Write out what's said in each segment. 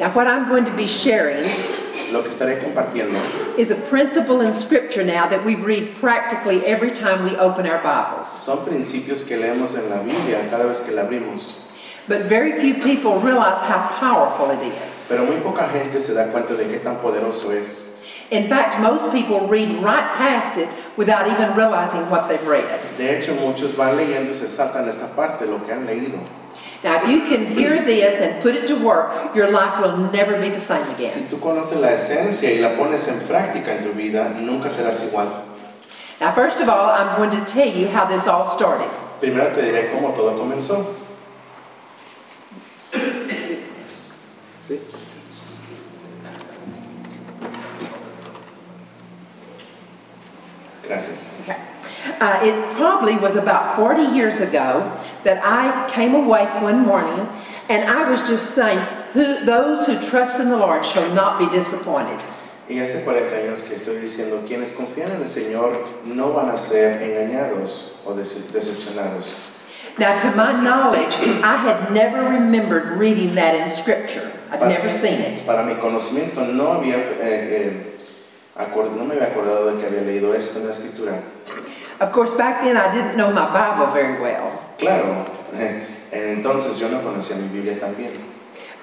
Now, what I'm going to be sharing Lo que estaré compartiendo is a principle in Scripture now that we read practically every time we open our Bibles. son principios que leemos en la Biblia cada vez que la abrimos, But very few people realize how powerful it is. pero muy poca gente se da cuenta de qué tan poderoso es. In fact, most people read right past it without even realizing what they've read. De hecho, muchos van leyendo y se saltan esta parte, lo que han leído. Now, if you can hear this and put it to work, your life will never be the same again. Si tú conoces la esencia y la pones en práctica en tu vida, nunca serás igual. Now, first of all, I'm going to tell you how this all started. Primero te diré cómo todo comenzó. Gracias. Okay. Uh, it probably was about 40 years ago that I came awake one morning and I was just saying, who, those who trust in the Lord shall not be disappointed. Y hace 40 años que estoy diciendo, quienes confían en el Señor no van a ser engañados o decepcionados. Now, to my knowledge, I had never remembered reading that in Scripture. I'd never seen it. Para mi conocimiento no había, eh, eh, no me había acordado de que había leído esto en la Escritura. Of course, back then I didn't know my Bible very well. Claro, entonces yo no conocía mi Biblia tan bien.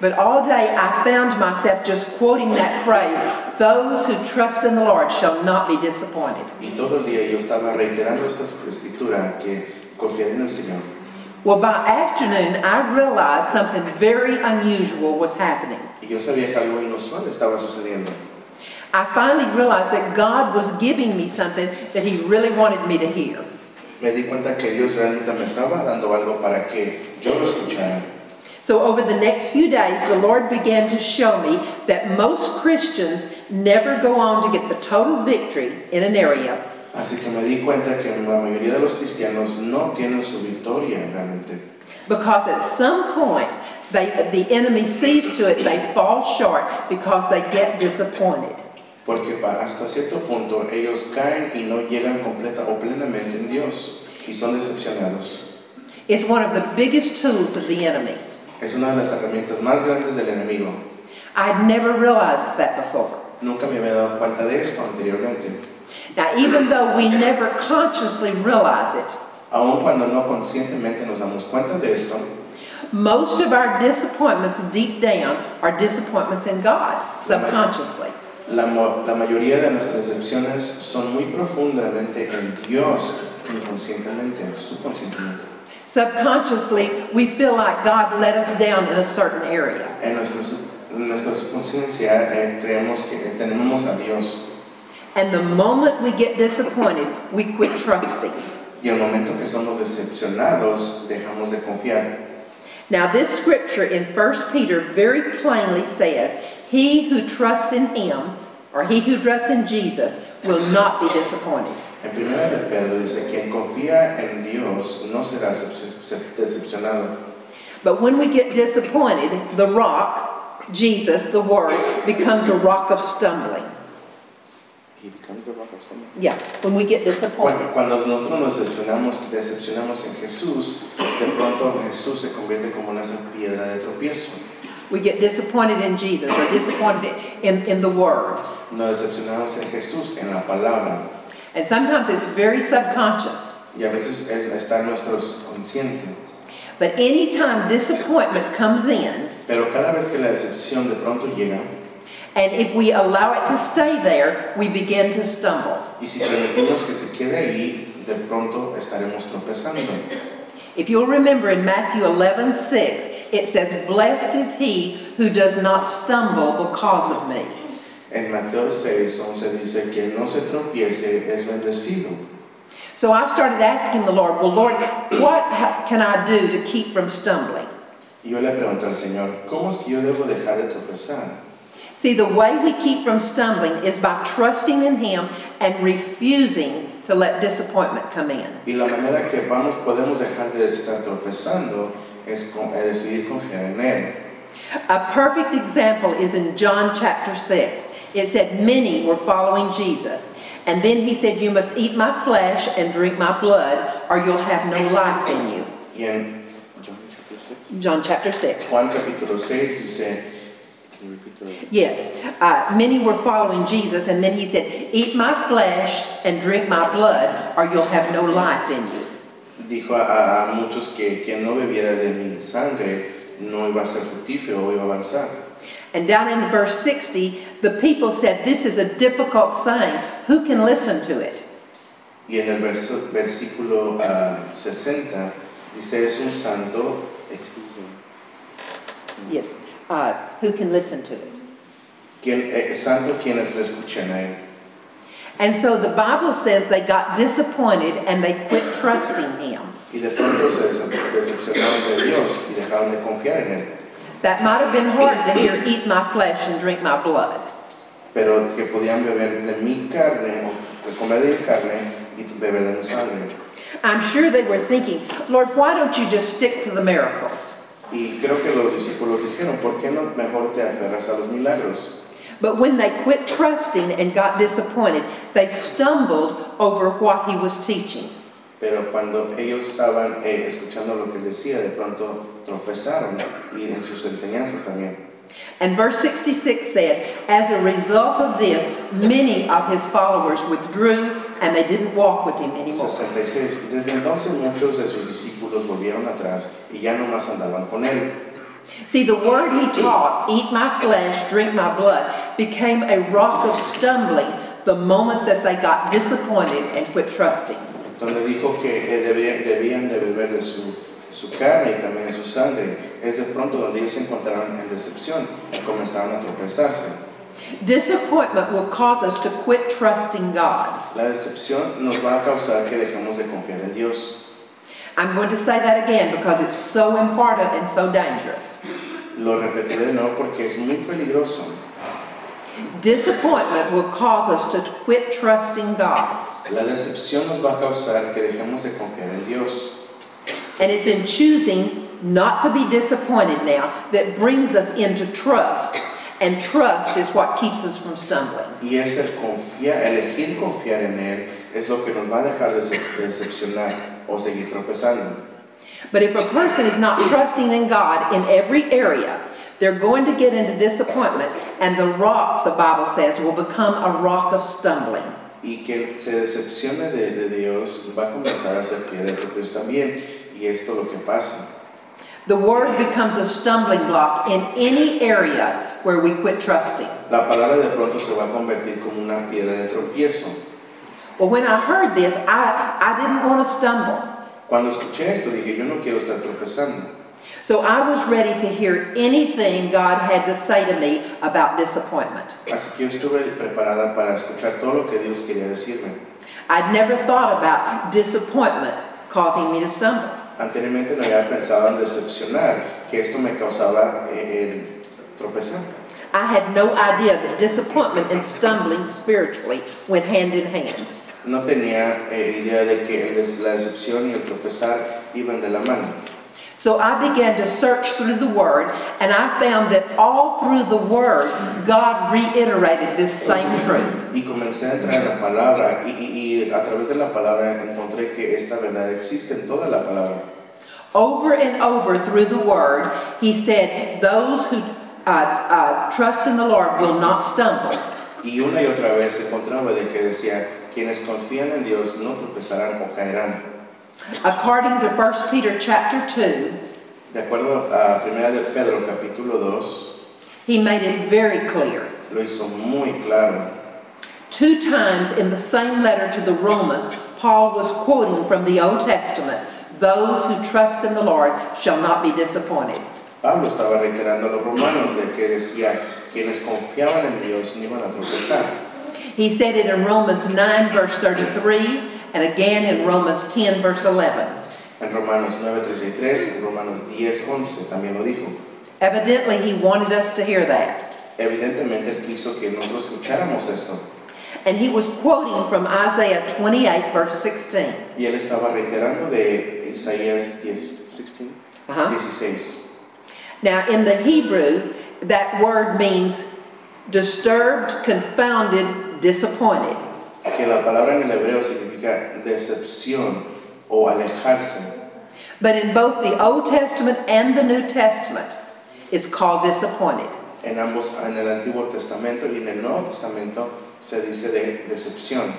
But all day I found myself just quoting that phrase, those who trust in the Lord shall not be disappointed. Y todo el día yo estaba reiterando esta escritura que confiar en el Señor. Well, by afternoon, I realized something very unusual was happening. Y yo sabía que algo inusual estaba sucediendo. I finally realized that God was giving me something that He really wanted me to hear. Me di cuenta que Dios realmente me estaba dando algo para que yo lo escuchara. So, over the next few days, the Lord began to show me that most Christians never go on to get the total victory in an area Así que me di cuenta que la mayoría de los cristianos no tienen su victoria realmente. because at some point they, the enemy sees to it they fall short because they get disappointed. Porque pa- hasta cierto punto ellos caen y no llegan completa o plenamente en Dios y son decepcionados. It's one of the biggest tools of the enemy. Es una de las herramientas más grandes del enemigo. I'd never realized that before. Nunca me había dado cuenta de esto anteriormente. Now, even though we never consciously realize it, Aun cuando no conscientemente nos damos cuenta de esto, most of our disappointments deep down are disappointments in God, subconsciously. La, la mayoría de nuestras decepciones son muy profundamente en Dios, inconscientemente, subconscientemente. Subconsciously, we feel like God let us down in a certain area. En, nuestro en nuestra subconsciencia eh, creemos que tenemos a Dios And the moment we get disappointed, we quit trusting. y al momento que somos decepcionados dejamos de confiar. Now, this scripture in 1 Peter very plainly says, He who trusts in Him, or he who trusts in Jesus, will not be disappointed. En primera de Pedro dice, quien confía en Dios no será decepcionado. But when we get disappointed, the rock, Jesus, the Word, becomes a rock of stumbling. He becomes the rock of stumbling. Yeah, when we get disappointed. Cuando, cuando nosotros nos decepcionamos, decepcionamos en Jesús, de pronto Jesús se convierte como en esa piedra de tropiezo. We get disappointed in Jesus or disappointed in, in the Word. Nos decepcionamos en Jesús, en la palabra. And sometimes it's very subconscious. Y a veces es- está en nuestro consciente. But anytime disappointment comes in, Pero cada vez que la decepción de pronto llega, and if we allow it to stay there, we begin to stumble. y si permitimos que se quede ahí, de pronto estaremos tropezando. If you'll remember in Matthew 11, 6, it says, Blessed is he who does not stumble because of me. En Mateo 6, 11 dice que no se tropiece, es bendecido. So I started asking the Lord, Well, Lord, what can I do to keep from stumbling? Yo le pregunto al Señor, ¿cómo es que yo debo dejar de tropezar? See, the way we keep from stumbling is by trusting in Him and refusing to let disappointment come in. Y la manera que vamos, podemos dejar de estar tropezando es, con- es decidir confiar en Él. A perfect example is in John chapter 6. It said, Many were following Jesus. And then he said, You must eat my flesh and drink my blood, or you'll have no life in you. Y en John chapter 6, John chapter 6. Juan capítulo 6 dice Can you repeat the- Yes, uh, many were following Jesus, and then he said, Eat my flesh and drink my blood, or you'll have no life in you. Dijo a, a muchos que quien no bebiera de mi sangre no iba a ser fructífero o iba a avanzar. And down in verse 60, the people said, This is a difficult saying. Who can listen to it? Y en el verso- versículo ah, 60 dice, es un santo, excuse me, Yes, uh, who can listen to it? quien, eh, santo quienes le escuchen a él. And so the Bible says they got disappointed and they quit trusting him. Y de pronto se decepcionaron de Dios y dejaron de confiar en él. That might have been hard to hear, Eat my flesh and drink my blood. Pero que podían beber de mi carne, o comer de mi carne y beber de mi sangre. I'm sure they were thinking, Lord, why don't you just stick to the miracles? Y creo que los discípulos dijeron, ¿por qué no mejor te aferras a los milagros? But when they quit trusting and got disappointed, they stumbled over what he was teaching. Pero cuando ellos estaban eh, escuchando lo que decía, de pronto tropezaron y en sus enseñanzas también. And verse 66 said, As a result of this, many of his followers withdrew and they didn't walk with him anymore. 66. Desde entonces muchos de sus discípulos volvieron atrás y ya no más andaban con él. See, the word he taught, eat my flesh, drink my blood, became a rock of stumbling the moment that they got disappointed and quit trusting. Donde dijo que debían de beber de su, su carne y también de su sangre. Es de pronto donde ellos se encontraron en decepción y comenzaron a tropezarse. Disappointment will cause us to quit trusting God. La decepción nos va a causar que dejemos de confiar en Dios. I'm going to say that again because it's so important and so dangerous. Lo repetiré de nuevo porque es muy peligroso. Disappointment will cause us to quit trusting God. La decepción nos va a causar que dejemos de confiar en Dios. And it's in choosing not to be disappointed now that brings us into trust. And trust is what keeps us from stumbling. Y es el confiar, elegir confiar en Él es lo que nos va a dejar de de decepcionar o seguir tropezando. But if a person is not trusting in God in every area, they're going to get into disappointment, and the rock, the Bible says, will become a rock of stumbling. Y que se decepcione de, de Dios va a comenzar a ser piedra de también. Y esto es lo que pasa. The word becomes a stumbling block in any area where we quit trusting. La palabra de pronto se va a convertir como una piedra de tropiezo. Well, when I heard this, I, I didn't want to stumble. Cuando escuché esto dije, yo no quiero estar tropezando. So I was ready to hear anything God had to say to me about disappointment. Así que yo estuve preparada para escuchar todo lo que Dios quería decirme. I'd never thought about disappointment causing me to stumble. Anteriormente no había pensado en decepcionar, que esto me causaba eh, el tropezar. I had no idea that disappointment and stumbling spiritually went hand in hand. No tenía eh, idea de que la decepción y el tropezar iban de la mano. So I began to search through the Word, and I found that all through the Word, God reiterated this same truth. Y comencé a entrar en la palabra y, y- y a través de la palabra encontré que esta verdad existe en toda la palabra. Over and over through the Word, He said, Those who uh, uh, trust in the Lord will not stumble. Y una y otra vez encontraba de que decía, quienes confían en Dios no tropezarán o caerán. According to 1 Peter chapter 2, De acuerdo a 1 de Pedro capítulo 2, He made it very clear. lo hizo muy claro. Two times in the same letter to the Romans, Paul was quoting from the Old Testament Those who trust in the Lord shall not be disappointed. Pablo estaba reiterando a los romanos de que decía, quienes confiaban en Dios no iban a tropezar. He said it in Romans 9, verse 33, and again in Romans 10, verse 11. En Romanos 9:33, en Romanos 10:11 también lo dijo. Evidently, he wanted us to hear that. Evidentemente él quiso que nosotros escucháramos esto. And he was quoting from Isaiah 28, verse 16. Y él estaba reiterando de Isaías 10, 16, Uh-huh. 16. Now, in the Hebrew, that word means disturbed, confounded, disappointed. Que la palabra en el hebreo significa decepción o alejarse. But in both the Old Testament and the New Testament, it's called disappointed. en ambos, en el Antiguo Testamento y en el Nuevo Testamento se dice de decepción.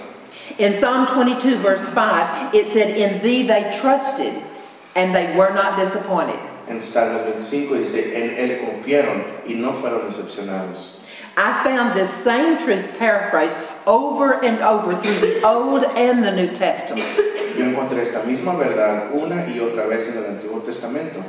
In Psalm 22, verse 5, it said, In thee they trusted, and they were not disappointed. En Salmos 25 dice, en Él confiaron y no fueron decepcionados. I found this same truth paraphrased over and over through the Old and the New Testament. Yo encontré esta misma verdad una y otra vez en el Antiguo Testamento.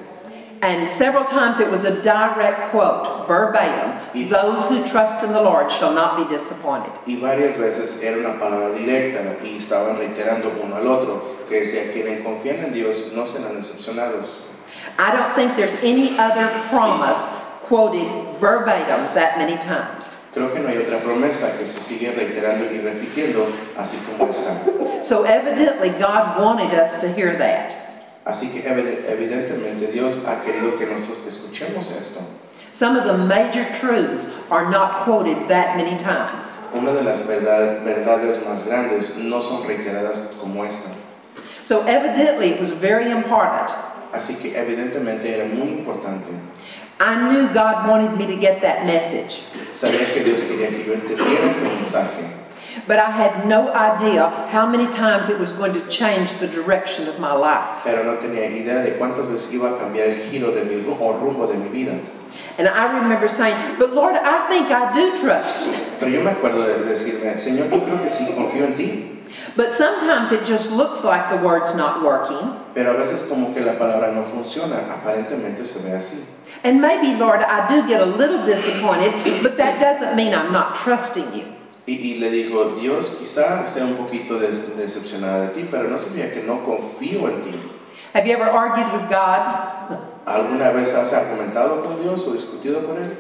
And several times it was a direct quote, verbatim Those who trust in the Lord shall not be disappointed. Y varias veces era una palabra directa y estaban reiterando uno al otro que decía, quienes confían en Dios no serán decepcionados. I don't think there's any other promise quoted verbatim that many times. Creo que no hay otra promesa que se sigue reiterando y repitiendo así como esta. So evidently, God wanted us to hear that. Así que evide- evidentemente Dios ha querido que nosotros escuchemos esto. Some of the major truths are not quoted that many times. Una de las verdad- verdades más grandes no son reiteradas como esta. So evidently, it was very important. Así que evidentemente era muy importante. I knew God wanted me to get that message, Sabía que Dios quería que yo entendiera este mensaje, but I had no idea how many times it was going to change the direction of my life. pero no tenía idea de cuántas veces iba a cambiar el giro de mi o rumbo de mi vida. And I remember saying, But Lord, I think I do trust you. Pero yo me acuerdo de decirme, Señor, yo creo que sí, confío en ti. But sometimes it just looks like the word's not working. Pero a veces como que la palabra no funciona, aparentemente se ve así. And maybe, Lord, I do get a little disappointed, but that doesn't mean I'm not trusting you. Y, y le digo, Dios quizá sea un poquito des- decepcionada de ti, pero no significa que no confío en ti. Have you ever argued with God? ¿Alguna vez has argumentado con Dios o discutido con Él?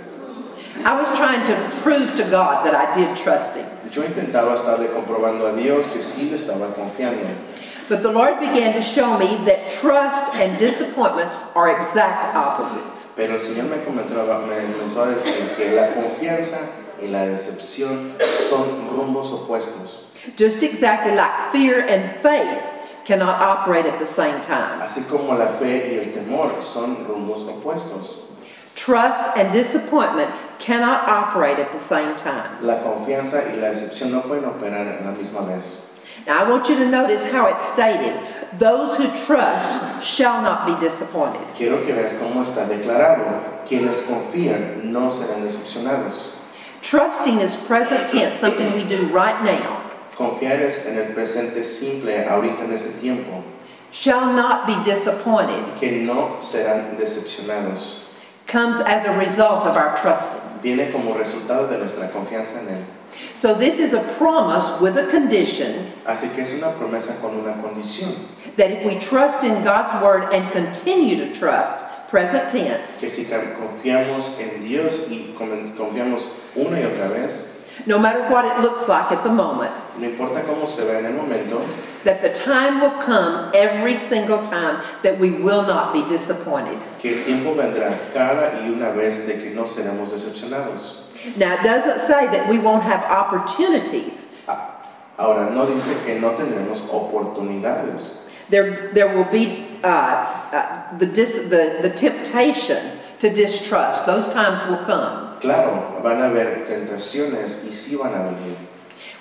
I was trying to prove to God that I did trust Him. Yo intentaba estarle comprobando a Dios que sí le estaba confiando. But the Lord began to show me that trust and disappointment are exact opposites. Pero el Señor me comentaba, me comenzó a decir que la confianza y la decepción son rumbos opuestos. Just exactly like fear and faith cannot operate at the same time. Así como la fe y el temor son rumbos opuestos. Trust and disappointment cannot operate at the same time. La confianza y la decepción no pueden operar a la misma vez. Now, I want you to notice how it's stated those who trust shall not be disappointed. Quiero que veas cómo está declarado. Quienes confían no serán decepcionados. Trusting is present tense, something we do right now. Confiar es en el presente simple ahorita en este tiempo, Shall not be disappointed que no serán decepcionados. comes as a result of our trusting. Viene como resultado de nuestra confianza en Él. So, this is a promise with a condition Así que es una promesa con una condición, that if we trust in God's word and continue to trust, present tense, que si confiamos en Dios y confiamos una y otra vez, no matter what it looks like at the moment, no importa cómo se vea en el momento, that the time will come every single time that we will not be disappointed. que el tiempo vendrá cada y una vez de que no seremos decepcionados. Now, it doesn't say that we won't have opportunities. Ahora, no dice que no tendremos oportunidades. There, there will be uh, uh, the, dis, the, the temptation to distrust. Those times will come. Claro, van a haber tentaciones y sí van a venir.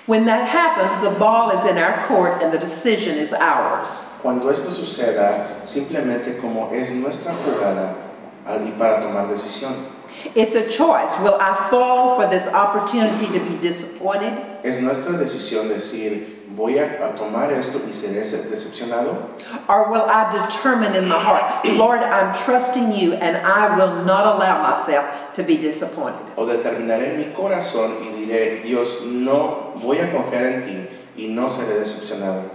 When that happens, the ball is in our court and the decision is ours. Cuando esto suceda, simplemente como es nuestra jugada y para tomar decisión. It's a choice. Will I fall for this opportunity to be disappointed? Es nuestra decisión decir, voy a, tomar esto y seré decepcionado. Or will I determine in my heart, Lord, I'm trusting you and I will not allow myself to be disappointed? O determinaré en mi corazón y diré, Dios, no voy a confiar en ti y no seré decepcionado.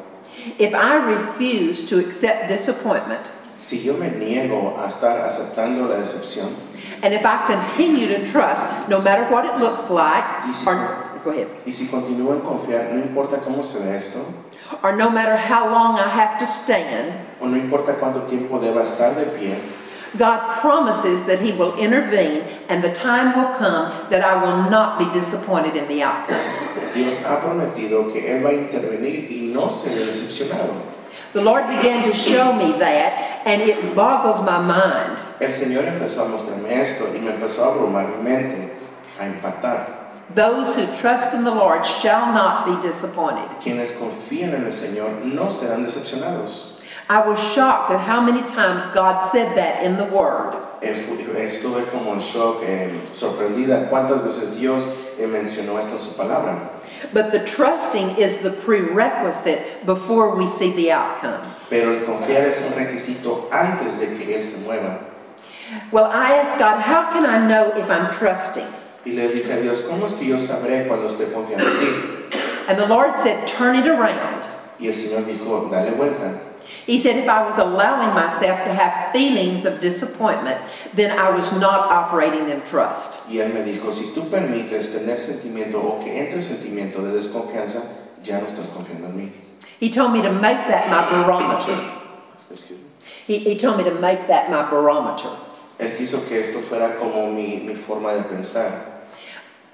If I refuse to accept disappointment, Si yo me niego a estar aceptando la decepción, and if I continue to trust, no matter what it looks like, or, go ahead, y si continúo en confiar, no importa cómo se ve esto, or no matter how long I have to stand, o no importa cuánto tiempo deba estar de pie, God promises that He will intervene and the time will come that I will not be disappointed in the outcome. Dios ha prometido que Él va a intervenir y no seré decepcionado. The Lord began to show me that, and it boggles my mind. El Señor empezó a mostrarme esto y me empezó a abrumar mi mente. a impactar. Those who trust in the Lord shall not be disappointed. Quienes confían en el Señor no serán decepcionados. I was shocked at how many times God said that in the Word. Eh, Estuve como en shock, sorprendida cuántas veces Dios eh, mencionó esto en su palabra. But the trusting is the prerequisite before we see the outcome. Pero el confiar es un requisito antes de que Él se mueva. Well, I asked God, how can I know if I'm trusting? Y le dije a Dios, ¿cómo es que yo sabré cuando esté confiando en ti? And the Lord said, turn it around. Y el Señor dijo, dale vuelta. He said, if I was allowing myself to have feelings of disappointment, then I was not operating in trust. Y Él me dijo, si tú permites tener sentimiento o que entre sentimiento de desconfianza, ya no estás confiando en mí. He told me to make that my barometer. Excuse me. He, he told me to make that my barometer. Él quiso que esto fuera como mi, mi forma de pensar.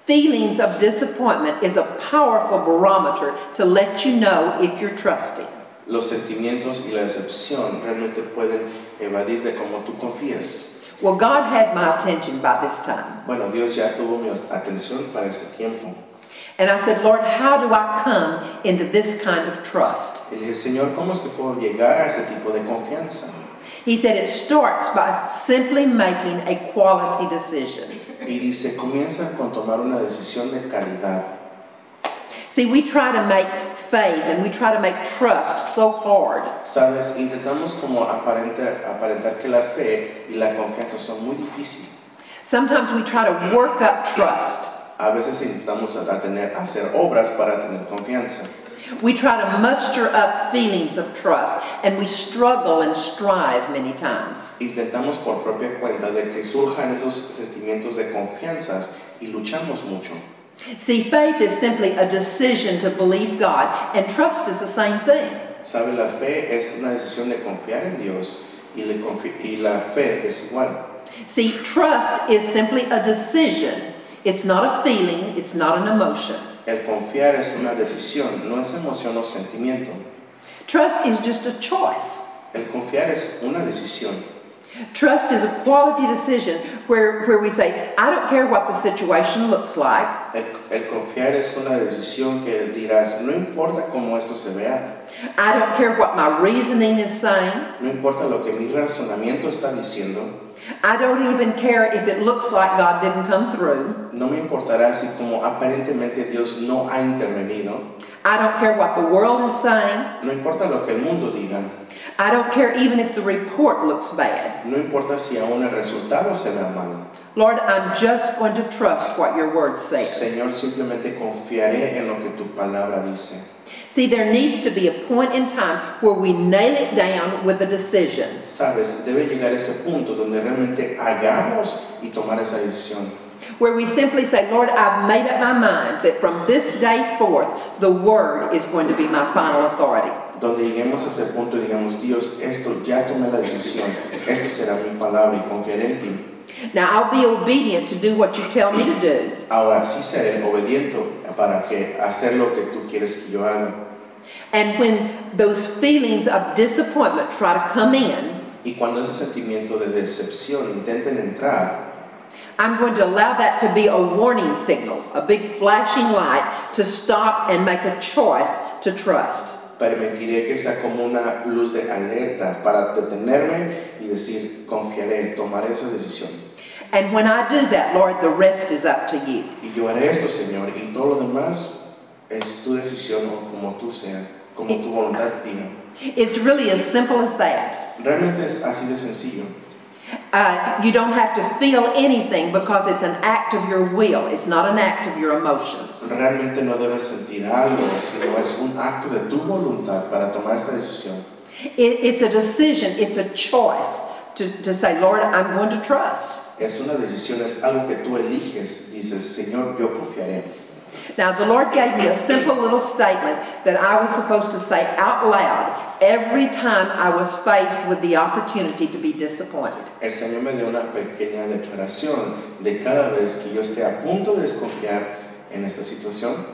Feelings of disappointment is a powerful barometer to let you know if you're trusting. Los sentimientos y la decepción realmente pueden evadir de cómo tú confías. Well, God had my attention by this time. Bueno, Dios ya tuvo mi atención para ese tiempo. And I said, Lord, how do I come into this kind of trust? Y le dije, Señor, ¿cómo es que puedo llegar a ese tipo de confianza? He said, it starts by simply making a quality decision. Y dice, comienza con tomar una decisión de calidad. See, we try to make faith and we try to make trust so hard. Sabes, intentamos como aparentar, aparentar que la fe y la confianza son muy difíciles. Sometimes we try to work up trust. A veces intentamos a tener, hacer obras para tener confianza. We try to muster up feelings of trust and we struggle and strive many times. Intentamos por propia cuenta de que surjan esos sentimientos de confianzas y luchamos mucho. See, faith is simply a decision to believe God, and trust is the same thing. Sabe, la fe es una decisión de confiar en Dios y, le y la fe es igual. See, trust is simply a decision. It's not a feeling, it's not an emotion. El confiar es una decisión, no es emoción o sentimiento. Trust is just a choice. El confiar es una decisión. Trust is a quality decision where, where we say, I don't care what the situation looks like. El, el confiar es una decisión que dirás, no importa cómo esto se vea, I don't care what my reasoning is saying. no importa lo que mi razonamiento está diciendo, I don't even care if it looks like God didn't come through. no me importará si como aparentemente Dios no ha intervenido, I don't care what the world is saying. no importa lo que el mundo diga, I don't care even if the report looks bad. no importa si aún el resultado se vea mal. Lord, I'm just going to trust what your word says. Señor, simplemente confiaré en lo que tu palabra dice. See, there needs to be a point in time where we nail it down with a decision. Sabes, debe llegar ese punto donde realmente hagamos y tomar esa decisión. Where we simply say, Lord, I've made up my mind that from this day forth, the word is going to be my final authority. Donde lleguemos a ese punto y digamos, Dios, esto ya tomé la decisión, esto será mi palabra y confiaré en ti. Now, I'll be obedient to do what you tell me to do. Ahora sí seré obediente para que hacer lo que tú quieres que yo haga. And when those feelings of disappointment try to come in, Y cuando ese sentimiento de decepción intenten entrar, I'm going to allow that to be a warning signal, a big flashing light to stop and make a choice to trust. permitiré que sea como una luz de alerta para detenerme y decir, confiaré, tomaré esa decisión. And when I do that, Lord, the rest is up to you. Y yo haré esto, Señor, y todo lo demás es tu decisión o como tú seas, como tu voluntad diga. It's really as simple as that. Realmente es así de sencillo. Uh, you don't have to feel anything because it's an act of your will. It's not an act of your emotions. Realmente no debes sentir algo, sino es un acto de tu voluntad para tomar esta decisión. It, it's a decision, it's a choice to, to say, Lord, I'm going to trust. Es una decisión, es algo que tú eliges. Dices, Señor, yo confiaré. Now, the Lord gave me a simple little statement that I was supposed to say out loud every time I was faced with the opportunity to be disappointed. El Señor me dio una pequeña declaración de cada vez que yo esté a punto de desconfiar en esta situación.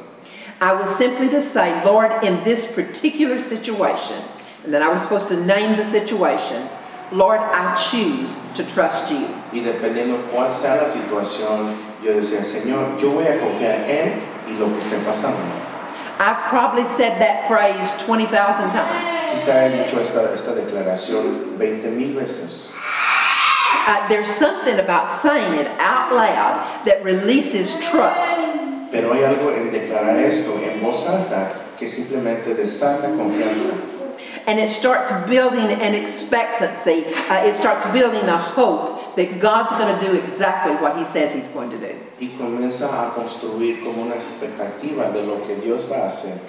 I was simply to say, Lord, in this particular situation, and then I was supposed to name the situation, Lord, I choose to trust you. Y dependiendo cuál sea la situación yo decía, Señor, yo voy a confiar en y lo que esté pasando. I've probably said that phrase 20,000 times. Quizá he dicho esta, esta declaración 20 mil veces. Uh, there's something about saying it out loud that releases trust. Pero hay algo en declarar esto en voz alta que simplemente desata confianza. And it starts building an expectancy. Uh, it starts building a hope that God's going to do exactly what He says He's going to do. Y comienza a construir como una expectativa de lo que Dios va a hacer.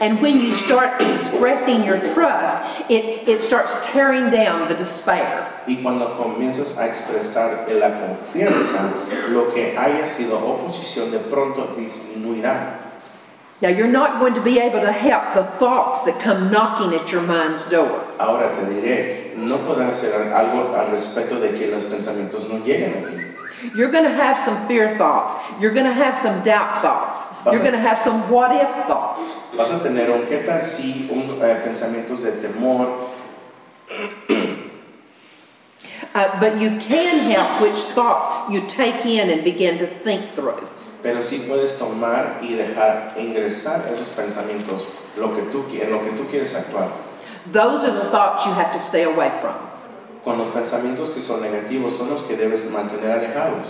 And when you start expressing your trust, it, it starts tearing down the despair. Y cuando comienzas a expresar la confianza, lo que haya sido oposición de pronto disminuirá. Now, you're not going to be able to help the thoughts that come knocking at your mind's door. Ahora te diré, no podrás hacer algo al respecto de que los pensamientos no lleguen a ti. You're going to have some fear thoughts. You're going to have some doubt thoughts. You're going to have some what if thoughts. Vas a tener un qué tal si, un, eh, pensamientos de temor, Uh, but you can help which thoughts you take in and begin to think through. Pero sí puedes tomar y dejar ingresar esos pensamientos lo que tú, en lo que tú quieres actuar. Those are the thoughts you have to stay away from. Con los pensamientos que son negativos son los que debes mantener alejados.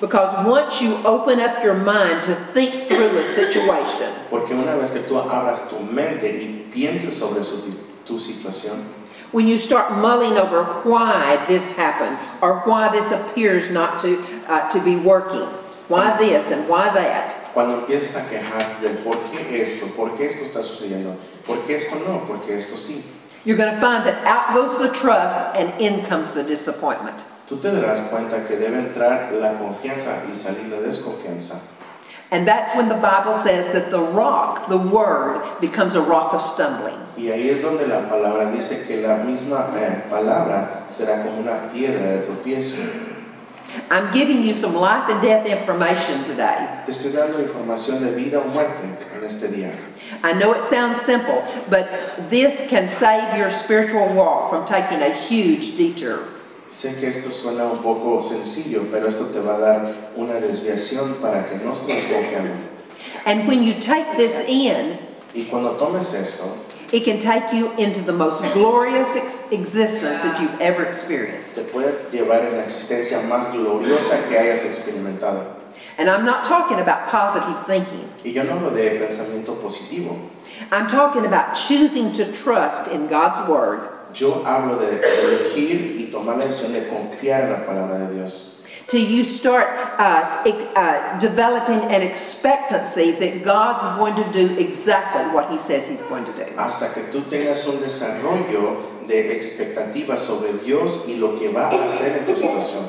Because once you open up your mind to think through a situation, Porque una vez que tú abras tu mente y pienses sobre su- tu situación, when you start mulling over why this happened or why this appears not to, uh, to be working, why this and why that, cuando empiezas a quejar del por qué esto, por qué esto está sucediendo, por qué esto no, por qué esto sí, you're going to find that out goes the trust and in comes the disappointment. tú te darás cuenta que debe entrar la confianza y salir la desconfianza. And that's when the Bible says that the rock, the word, becomes a rock of stumbling. Y ahí es donde la palabra dice que la misma eh, palabra será como una piedra de tropiezo. I'm giving you some life and death information today. Te estoy dando información de vida o muerte en este día. I know it sounds simple, but this can save your spiritual walk from taking a huge detour. Sé que esto suena un poco sencillo, pero esto te va a dar una desviación para que no estés confiando. And when you take this in, Y cuando tomes esto, it can take you into the most glorious ex- existence that you've ever experienced. te puede llevar en la existencia más gloriosa que hayas experimentado. And I'm not talking about positive thinking. Y yo no hablo de pensamiento positivo, I'm talking about choosing to trust in God's Word yo hablo de elegir y tomar la decisión de confiar en la palabra de Dios. Till you start uh, uh, developing an expectancy that God's going to do exactly what He says He's going to do. Hasta que tú tengas un desarrollo de expectativas sobre Dios y lo que va a hacer en tu situación.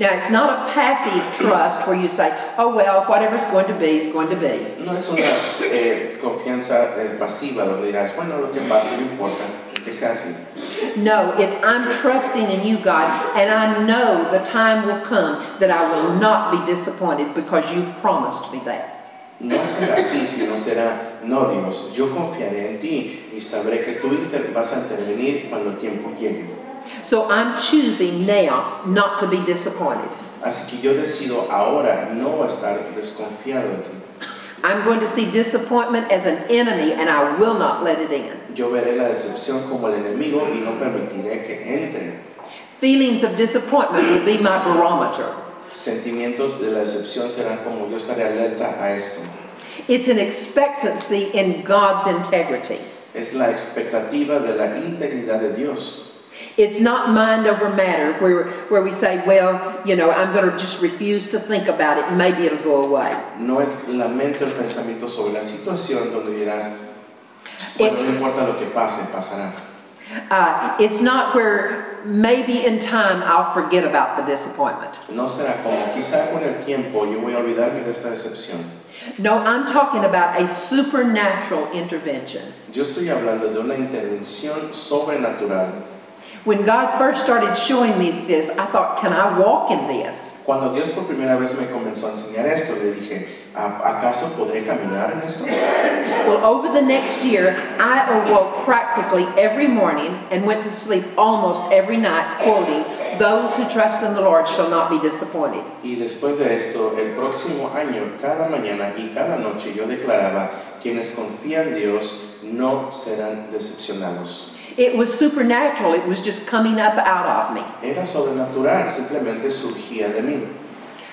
Now, it's not a passive trust where you say, oh, well, whatever's going to be is going to be. No es una eh, confianza eh, pasiva donde dirás, bueno, lo que pase no importa, que. No, it's I'm trusting in you, God, and I know the time will come that I will not be disappointed because you've promised me that. No será así, sino será, no Dios, yo confiaré en ti y sabré que tú vas a intervenir cuando el tiempo llegue. So I'm choosing now not to be disappointed. Así que yo decido ahora no estar desconfiado de ti. I'm going to see disappointment as an enemy and I will not let it in. Yo veré la decepción como el enemigo y no permitiré que entre. Feelings of disappointment will be my barometer. Sentimientos de la decepción serán como yo estaré alerta a esto. It's an expectancy in God's integrity. Es la expectativa de la integridad de Dios. It's not mind over matter where, where we say, well, you know, I'm going to just refuse to think about it. Maybe it'll go away. No es la mente el pensamiento sobre la situación donde dirás, bueno, no importa lo que pase, pasará. Uh, it's not where maybe in time I'll forget about the disappointment. No será como quizá con el tiempo yo voy a olvidarme de esta decepción. No, I'm talking about a supernatural intervention. Yo estoy hablando de una intervención sobrenatural. When God first started showing me this, I thought, can I walk in this? Cuando Dios por primera vez me comenzó a enseñar esto, le dije, "¿A- ¿acaso podré caminar en esto? Well, over the next year, I awoke practically every morning and went to sleep almost every night quoting, Those who trust in the Lord shall not be disappointed. Y después de esto, el próximo año, cada mañana y cada noche yo declaraba, quienes confían en Dios no serán decepcionados. It was supernatural, it was just coming up out of me. Era sobrenatural, simplemente surgía de mí.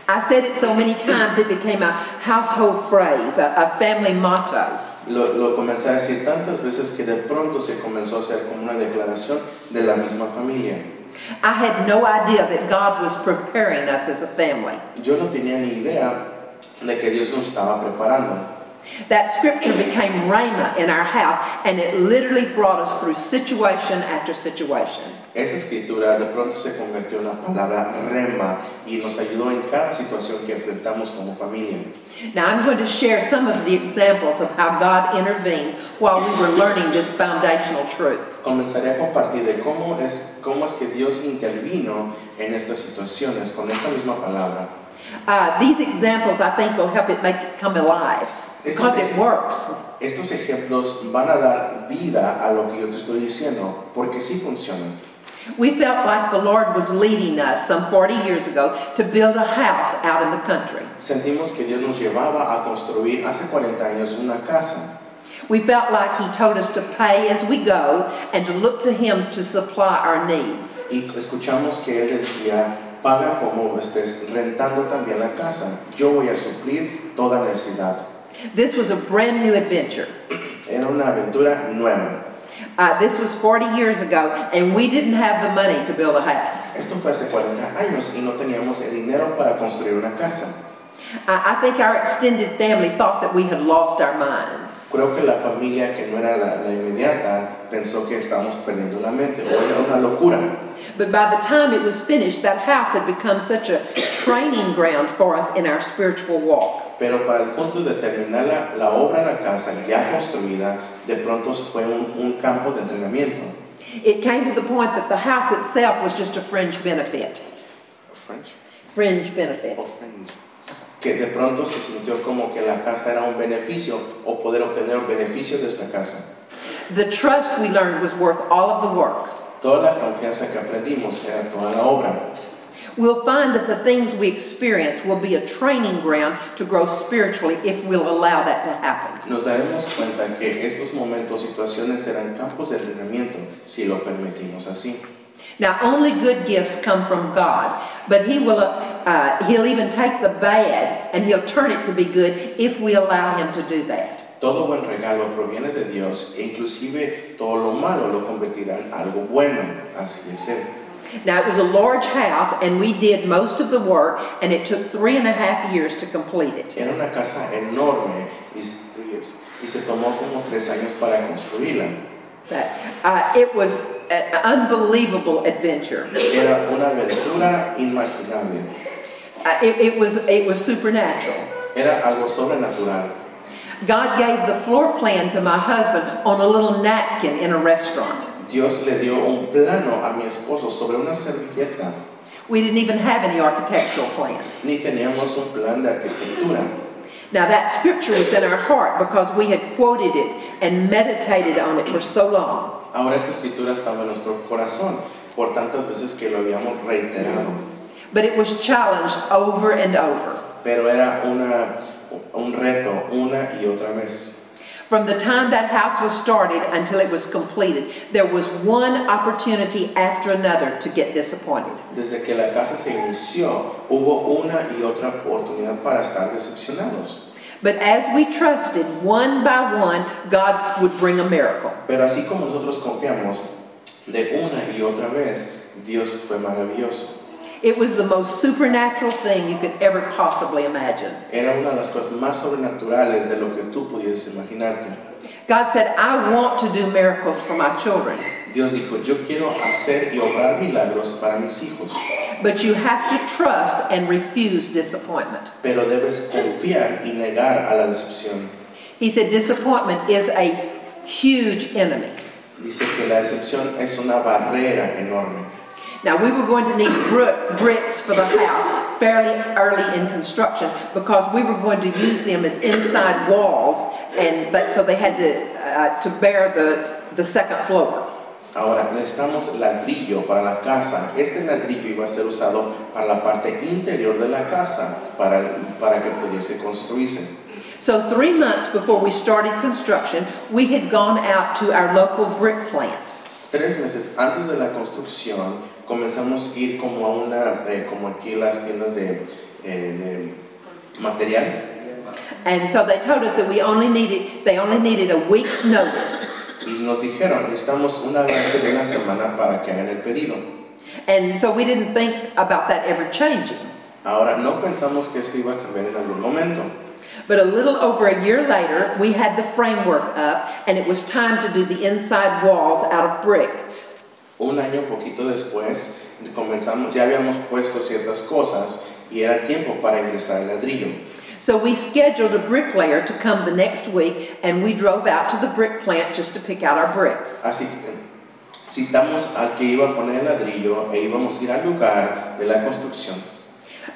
I said it so many times it became a household phrase, a, a family motto. Lo, lo comencé a decir tantas veces que de pronto se comenzó a hacer como una declaración de la misma familia. I had no idea that God was preparing us as a family. Yo no tenía ni idea de que Dios nos estaba preparando. That scripture became rhema in our house, and it literally brought us through situation after situation. Esa escritura de pronto se convirtió en la palabra rema y nos ayudó en cada situación que enfrentamos como familia. Now, I'm going to share some of the examples of how God intervened while we were learning this foundational truth. Comenzaré a compartir de cómo es, cómo es que Dios intervino en estas situaciones con esta misma palabra. Uh, these examples, I think, will help it make it come alive because it works. Estos ejemplos van a dar vida a lo que yo te estoy diciendo porque sí funcionan. We felt like the Lord was leading us some 40 years ago to build a house out in the country. Sentimos que Dios nos llevaba a construir hace 40 años una casa. We felt like He told us to pay as we go and to look to Him to supply our needs. Y escuchamos que Él decía, paga como estés rentando también la casa. Yo voy a suplir toda necesidad. This was a brand new adventure. Era una aventura nueva. Uh, this was 40 years ago, and we didn't have the money to build a house. Esto fue hace 40 años y no teníamos el dinero para construir una casa. I, I think our extended family thought that we had lost our mind. Creo que la familia que no era la, la inmediata pensó que estábamos perdiendo la mente o era una locura. But by the time it was finished, that house had become such a training ground for us in our spiritual walk. Pero para el punto de terminar la, la obra en la casa ya construida, de pronto fue un, un campo de entrenamiento. It came to the point that the house itself was just a fringe benefit. Fringe benefit. Que de pronto se sintió como que la casa era un beneficio o poder obtener un beneficio de esta casa. The trust we learned was worth all of the work. Toda la confianza que aprendimos era toda la obra. We'll find that the things we experience will be a training ground to grow spiritually if we'll allow that to happen. Nos daremos cuenta que estos momentos, situaciones eran campos de entrenamiento si lo permitimos así. Now, only good gifts come from God, but He will, uh, He'll even take the bad and He'll turn it to be good if we allow Him to do that. Todo buen regalo proviene de Dios e inclusive todo lo malo lo convertirá en algo bueno. Así es Él. Now, it was a large house, and we did most of the work, and it took three and a half years to complete it. Era una casa enorme y, y se tomó como tres años para construirla. But, uh, it was an unbelievable adventure. Era una aventura inimaginable. Uh, it, it was, it was supernatural. Era algo sobrenatural. God gave the floor plan to my husband on a little napkin in a restaurant. Dios le dio un plano a mi esposo sobre una servilleta. We didn't even have any architectural plans. Ni teníamos un plan de arquitectura. Now, that scripture was in our heart because we had quoted it and meditated on it for so long. Ahora esta escritura estaba en nuestro corazón por tantas veces que lo habíamos reiterado. But it was challenged over and over. Pero era una, un reto una y otra vez. From the time that house was started until it was completed, there was one opportunity after another to get disappointed. Desde que la casa se inició, hubo una y otra oportunidad para estar decepcionados. But as we trusted, one by one, God would bring a miracle. Pero así como nosotros confiamos, de una y otra vez, Dios fue maravilloso. It was the most supernatural thing you could ever possibly imagine. Era una de las cosas más sobrenaturales de lo que tú pudieses imaginarte. God said, I want to do miracles for my children, Dios dijo, yo quiero hacer y obrar milagros para mis hijos, but you have to trust and refuse disappointment. pero debes confiar y negar a la decepción. He said, disappointment is a huge enemy. Dice que la decepción es una barrera enorme. Now, we were going to need brick, bricks for the house fairly early in construction because we were going to use them as inside walls, and but so they had to uh, to bear the the second floor. Ahora necesitamos ladrillo para la casa. Este ladrillo iba a ser usado para la parte interior de la casa, para, para que pudiese construirse. So, three months before we started construction, we had gone out to our local brick plant. Tres meses antes de la construcción comenzamos a ir como a una, eh, como aquí las tiendas de, eh, de material. And so they told us that we only needed, they only needed a week's notice. Y nos dijeron, necesitamos un avance de una semana para que hagan el pedido. And so we didn't think about that ever changing. Ahora, no pensamos que esto iba a cambiar en algún momento. But a little over a year later, we had the framework up, and it was time to do the inside walls out of brick. Un año poquito después, comenzamos, ya habíamos puesto ciertas cosas y era tiempo para ingresar el ladrillo. So we scheduled a bricklayer to come the next week, and we drove out to the brick plant just to pick out our bricks. Así citamos al que iba a poner el ladrillo e íbamos a ir al lugar de la construcción.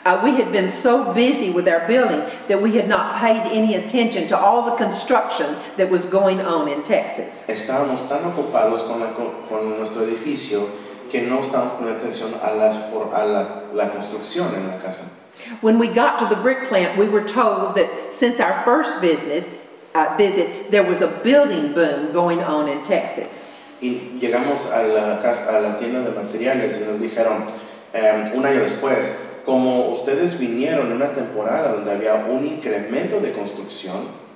Uh, we had been so busy with our building that we had not paid any attention to all the construction that was going on in Texas. Estábamos tan ocupados con, la- con nuestro edificio que no estábamos poniendo atención a, las, a la, la construcción en la casa. When we got to the brick plant, we were told that since our first business, uh, visit, there was a building boom going on in Texas. Y llegamos a la, casa- a la tienda de materiales y nos dijeron, eh, un año después, como ustedes vinieron en una temporada donde había un incremento de construcción,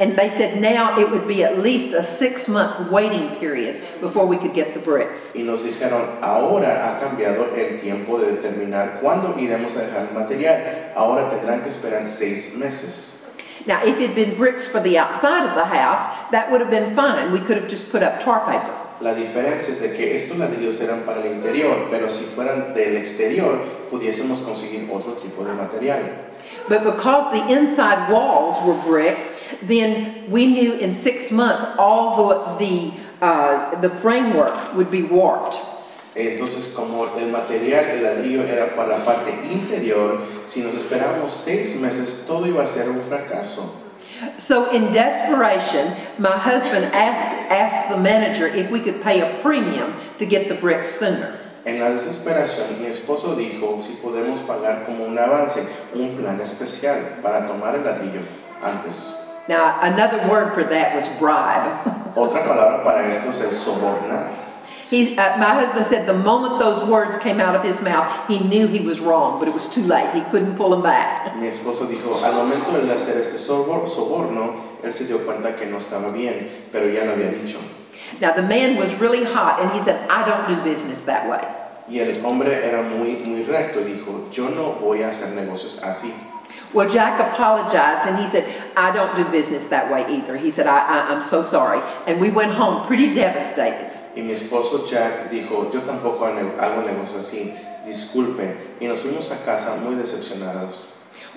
And they said now it would be at least a six month waiting period before we could get the bricks. y nos dijeron, ahora ha cambiado el tiempo de determinar cuándo iremos a dejar el material, ahora tendrán que esperar seis meses. Now, if it had been bricks for the outside of the house, that would have been fine. We could have just put up tar paper. La diferencia es de que estos ladrillos eran para el interior, pero si fueran del exterior, pudiésemos conseguir otro tipo de material. But because the inside walls were brick, then we knew in six months all the, the, uh, the framework would be warped. Entonces, como el material, el ladrillo era para la parte interior, si nos esperamos seis meses, todo iba a ser un fracaso. So, in desperation, my husband asked, asked the manager if we could pay a premium to get the bricks sooner. En la desesperación, mi esposo dijo si podemos pagar como un avance, un plan especial para tomar el ladrillo antes. Now, another word for that was bribe. Otra palabra para esto es el sobornar. He, uh, my husband said the moment those words came out of his mouth, he knew he was wrong, but it was too late. He couldn't pull them back. Mi esposo dijo, al momento de hacer este sobor- soborno, él se dio cuenta que no estaba bien, pero ya lo había dicho. Now, the man was really hot, and he said, I don't do business that way. Y el hombre era muy, muy recto dijo, yo no voy a hacer negocios así. Well, Jack apologized, and he said, I don't do business that way either. He said, I, I, I'm so sorry. And we went home pretty devastated. Y mi esposo Jack dijo, yo tampoco hago negocios así, disculpe. Y nos fuimos a casa muy decepcionados.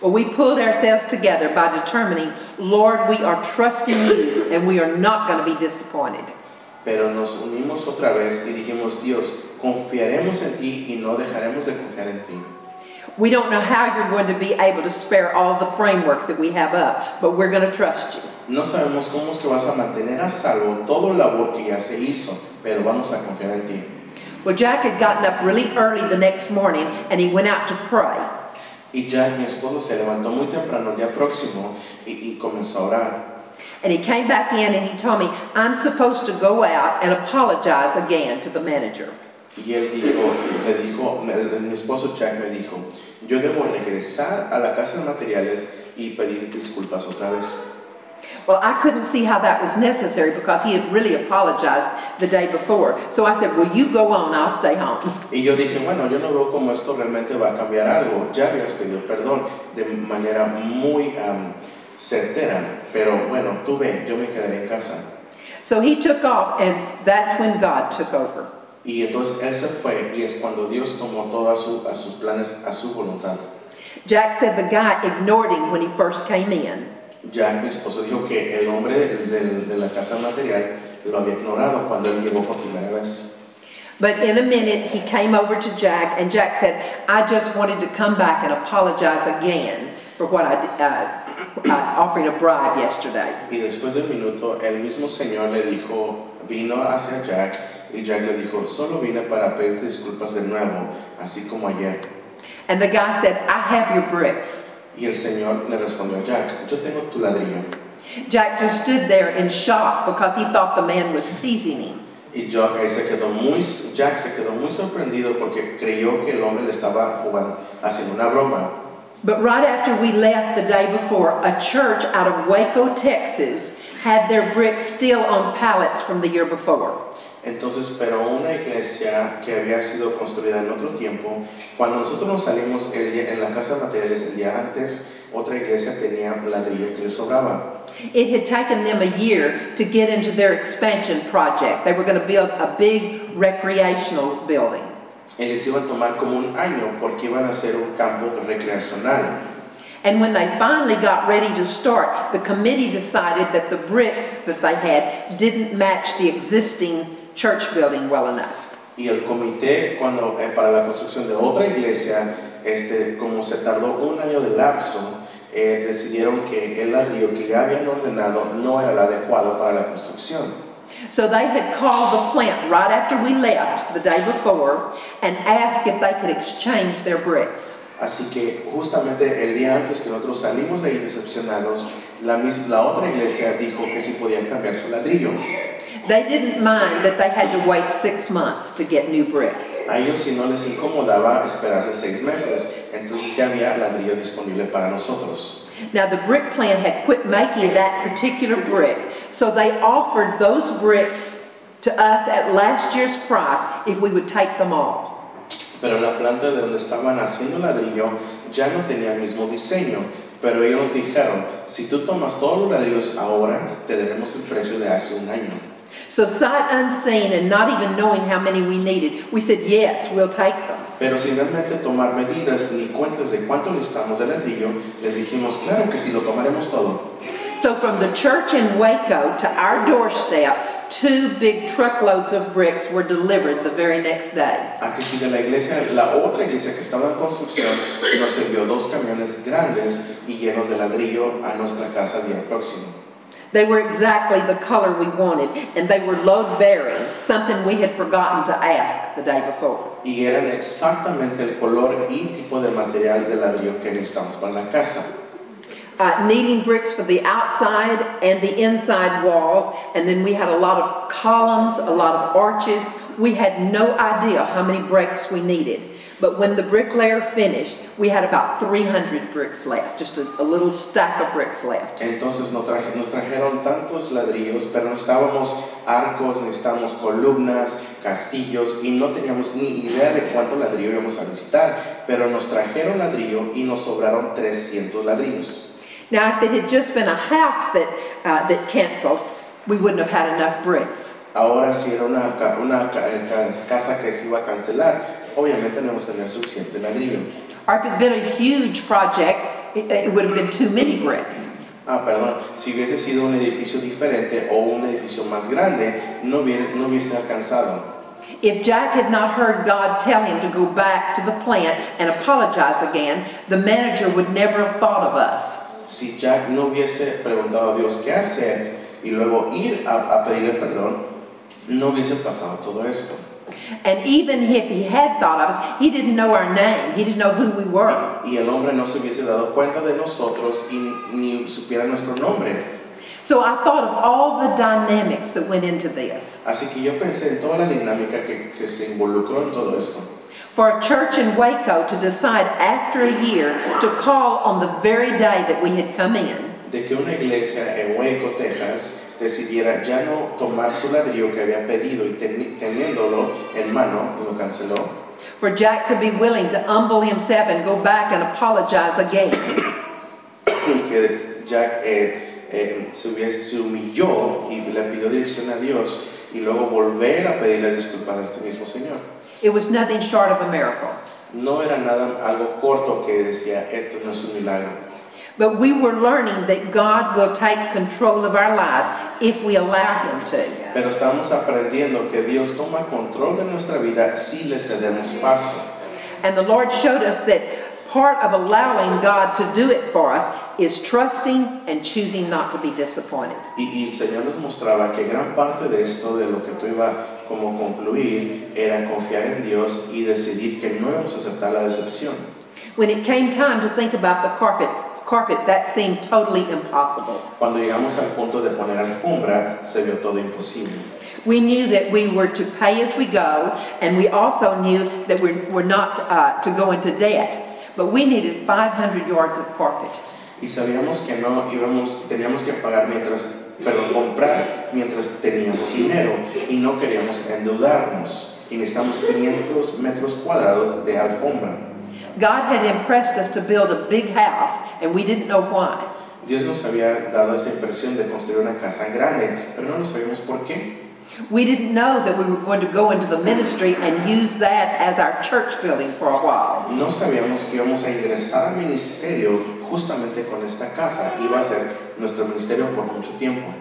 Well, we pulled ourselves together by determining, Lord, we are trusting you, and we are not going to be disappointed. Pero nos unimos otra vez y dijimos, Dios, confiaremos en ti y no dejaremos de confiar en ti. We don't know how you're going to be able to spare all the framework that we have up, but we're going to trust you. No sabemos cómo es que vas a mantener a salvo todo el labor que ya se hizo, pero vamos a confiar en ti. Well, Jack had gotten up really early the next morning and he went out to pray. Y Jack, mi esposo, se levantó muy temprano el día próximo y, y comenzó a orar. And he came back in and he told me, I'm supposed to go out and apologize again to the manager. Y él dijo, le dijo, mi esposo Jack me dijo, yo debo regresar a la casa de materiales y pedir disculpas otra vez. Well, I couldn't see how that was necessary because he had really apologized the day before. So I said, Well, you go on, I'll stay home. Y yo dije, bueno, yo no veo cómo esto realmente va a cambiar algo. Ya habías pedido perdón de manera muy am, certera, pero bueno, tú ve, yo me quedaré en casa. So he took off, and that's when God took over. Y entonces él se fue y es cuando Dios tomó todos su, a sus planes, a su voluntad. Jack said the guy ignored him when he first came in. Jack, mi esposo, dijo que el hombre del- de la casa material lo había ignorado cuando él llegó por primera vez. But in a minute, he came over to Jack, and Jack said, I just wanted to come back and apologize again for what I did, uh, uh, offering a bribe yesterday. Y después de un minuto, el mismo Señor le dijo, vino hacia Jack Y Jack le dijo, solo vine para pedirte disculpas de nuevo, así como ayer. And the guy said, I have your bricks. Y el Señor le respondió Jack, yo tengo tu ladrillo. Jack just stood there in shock because he thought the man was teasing him. Y Jack ahí se quedó muy, Jack se quedó muy sorprendido porque creyó que el hombre le estaba jugando, haciendo una broma. But right after we left the day before, a church out of Waco, Texas, had their bricks still on pallets from the year before. Entonces, pero una iglesia que había sido construida en otro tiempo, cuando nosotros nos salimos el día- en la casa de materiales el día antes, otra iglesia tenía ladrillo que les sobraba. It had taken them a year to get into their expansion project. They were going to build a big recreational building. Y les iba a tomar como un año porque iban a hacer un campo recreacional. And when they finally got ready to start, the committee decided that the bricks that they had didn't match the existing church building well enough. Y el comité, cuando eh, para la construcción de otra iglesia, este, como se tardó un año de lapso, eh, decidieron que el ladrillo que ya habían ordenado no era el adecuado para la construcción. So they had called the plant right after we left the day before and asked if they could exchange their bricks. Así que justamente el día antes que nosotros salimos de ahí decepcionados, la, mis- la otra iglesia dijo que si podían cambiar su ladrillo. They didn't mind that they had to wait six months to get new bricks. A ellos si no les incomodaba esperarse seis meses, entonces ya había ladrillo disponible para nosotros. Now, the brick plant had quit making that particular brick, so they offered those bricks to us at last year's price if we would take them all. Pero la planta de donde estaban haciendo ladrillo ya no tenía el mismo diseño, pero ellos nos dijeron, si tú tomas todos los ladrillos ahora, te daremos el precio de hace un año. So, sight unseen and not even knowing how many we needed, we said, Yes, we'll take them. Pero sin realmente tomar medidas ni cuentas de cuánto necesitamos de ladrillo, les dijimos, claro que sí, lo tomaremos todo. So, from the church in Waco to our doorstep, two big truckloads of bricks were delivered the very next day. A que si de la iglesia, la otra iglesia que estaba en construcción, nos envió dos camiones grandes y llenos de ladrillo a nuestra casa día próximo. They were exactly the color we wanted, and they were load bearing, something we had forgotten to ask the day before. Y eran exactamente el color y tipo de material de ladrillo que necesitamos para la casa. Uh, needing bricks for the outside and the inside walls, and then we had a lot of columns, a lot of arches. We had no idea how many bricks we needed. But when the bricklayer finished, we had about 300 bricks left, just a, a little stack of bricks left. Entonces nos, traje- nos trajeron tantos ladrillos, pero necesitábamos arcos, necesitábamos columnas, castillos y no teníamos ni idea de cuánto ladrillo íbamos a necesitar, pero nos trajeron ladrillo y nos sobraron 300 ladrillos. Now, if it had just been a house that, uh, that canceled, we wouldn't have had enough bricks. Ahora si era una, ca- casa que se iba a cancelar, obviamente no íbamos a tener suficiente ladrillo. Or if it had been a huge project, it, it would have been too many bricks. Ah, perdón, si hubiese sido un edificio diferente o un edificio más grande, no hubiese, no hubiese alcanzado. If Jack had not heard God tell him to go back to the plant and apologize again, the manager would never have thought of us. Si Jack no hubiese preguntado a Dios qué hacer y luego ir a, a pedirle perdón, no hubiese pasado todo esto. And even if he had thought of us, he didn't know our name. He didn't know who we were. Y el hombre no se hubiese dado cuenta de nosotros y ni supiera nuestro nombre. So I thought of all the dynamics that went into this. Así que yo pensé en toda la dinámica que, que se involucró en todo esto. For a church in Waco to decide after a year to call on the very day that we had come in, De que una iglesia en Waco, Texas, decidiera ya no tomar su ladrillo que había pedido y teni- teniéndolo en mano, lo canceló. for Jack to be willing to humble himself and go back and apologize again. que Jack eh, eh, se, hubiese- se humilló y le pidió dirección a Dios y luego volver a pedirle disculpas a este mismo Señor. It was nothing short of a miracle. No era nada algo corto que decía esto no es un milagro, But we were learning that God will take control of our lives if we allow Him to. pero estamos aprendiendo que Dios toma control de nuestra vida si le cedemos paso. And the Lord showed us that part of allowing God to do it for us is trusting and choosing not to be disappointed. Y, y el Señor nos mostraba que gran parte de esto, de lo que tú iba como concluir era confiar en Dios y decidir que no íbamos a aceptar la decepción. When it came time to think about the carpet, carpet that seemed totally impossible. Cuando llegamos al punto de poner alfombra, se vio todo imposible. We knew that we were to pay as we go, and we also knew that we were not uh, to go into debt. But we needed 500 yards of carpet. Y sabíamos que no íbamos, teníamos que pagar mientras, perdón, comprar mientras teníamos dinero y no queríamos endeudarnos. Y necesitamos 500 metros cuadrados de alfombra. God had impressed us to build a big house, and we didn't know why. Dios nos había dado esa impresión de construir una casa grande, pero no sabíamos por qué. We didn't know that we were going to go into the ministry and use that as our church building for a while. No sabíamos que íbamos a ingresar al ministerio justamente con esta casa. Iba a ser nuestro ministerio por mucho tiempo.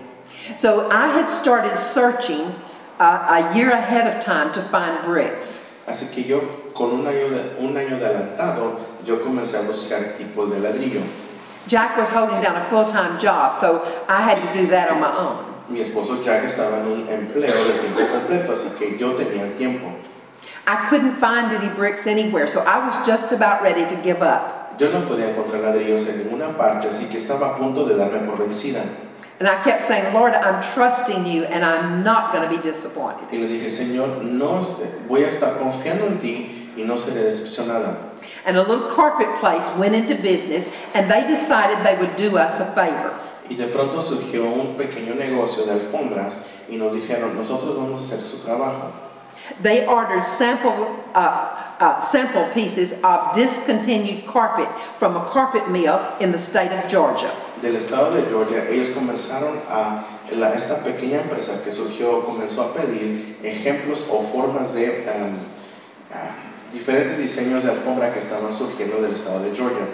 So I had started searching uh, a year ahead of time to find bricks. Así que yo, con un año, de, un año de adelantado, yo comencé a buscar tipos de ladrillo. Jack was holding down a full-time job, so I had to do that on my own. Mi esposo Jack estaba en un empleo de tiempo completo, así que yo tenía el tiempo. I couldn't find any bricks anywhere, so I was just about ready to give up. Yo no podía encontrar ladrillos en ninguna parte, así que estaba a punto de darme por vencida. And I kept saying, Lord, I'm trusting you and I'm not going to be disappointed. Y le dije, Señor, no voy a estar confiando en ti y no seré decepcionada. And a little carpet place went into business and they decided they would do us a favor. Y de pronto surgió un pequeño negocio de alfombras y nos dijeron, nosotros vamos a hacer su trabajo. They ordered sample, uh, uh, sample pieces of discontinued carpet from a carpet mill in the state of Georgia. Del estado de Georgia, ellos comenzaron a, la- esta pequeña empresa que surgió comenzó a pedir ejemplos o formas de um, ah, diferentes diseños de alfombra que estaban surgiendo del estado de Georgia.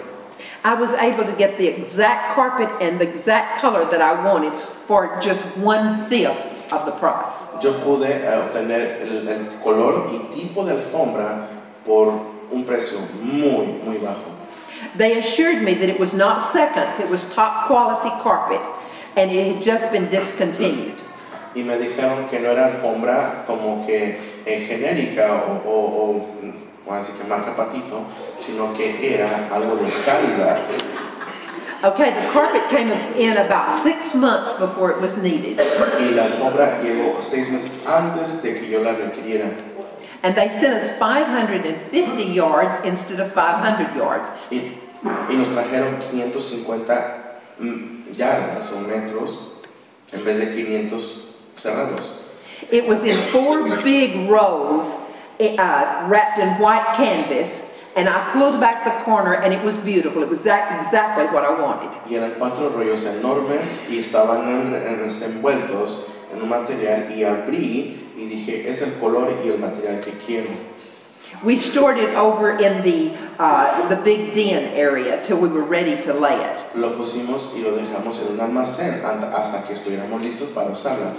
I was able to get the exact carpet and the exact color that I wanted for just one fifth of the price. Yo pude eh, obtener el, el color y tipo de alfombra por un precio muy, muy bajo. They assured me that it was not seconds, it was top quality carpet, and it had just been discontinued. Y me dijeron que no era alfombra como que eh, genérica o, o, o, así que marca patito, sino que era algo de calidad. Okay, the carpet came in about six months before it was needed. Y la alfombra llegó seis meses antes de que yo la requiriera. And they sent us 550 yards instead of 500 yards. Y, y nos trajeron 550 mm, yardas o metros en vez de 500 cerrados. It was in four big rolls eh, uh, wrapped in white canvas, and I pulled back the corner and it was beautiful. It was exact, exactly what I wanted. Y eran cuatro rollos enormes y estaban en, en- envueltos en un material y abrí y dije, es el color y el material que quiero. We stored it over in the, uh, the big den area till we were ready to lay it. Lo pusimos y lo dejamos en un almacén hasta que estuviéramos listos para usarla.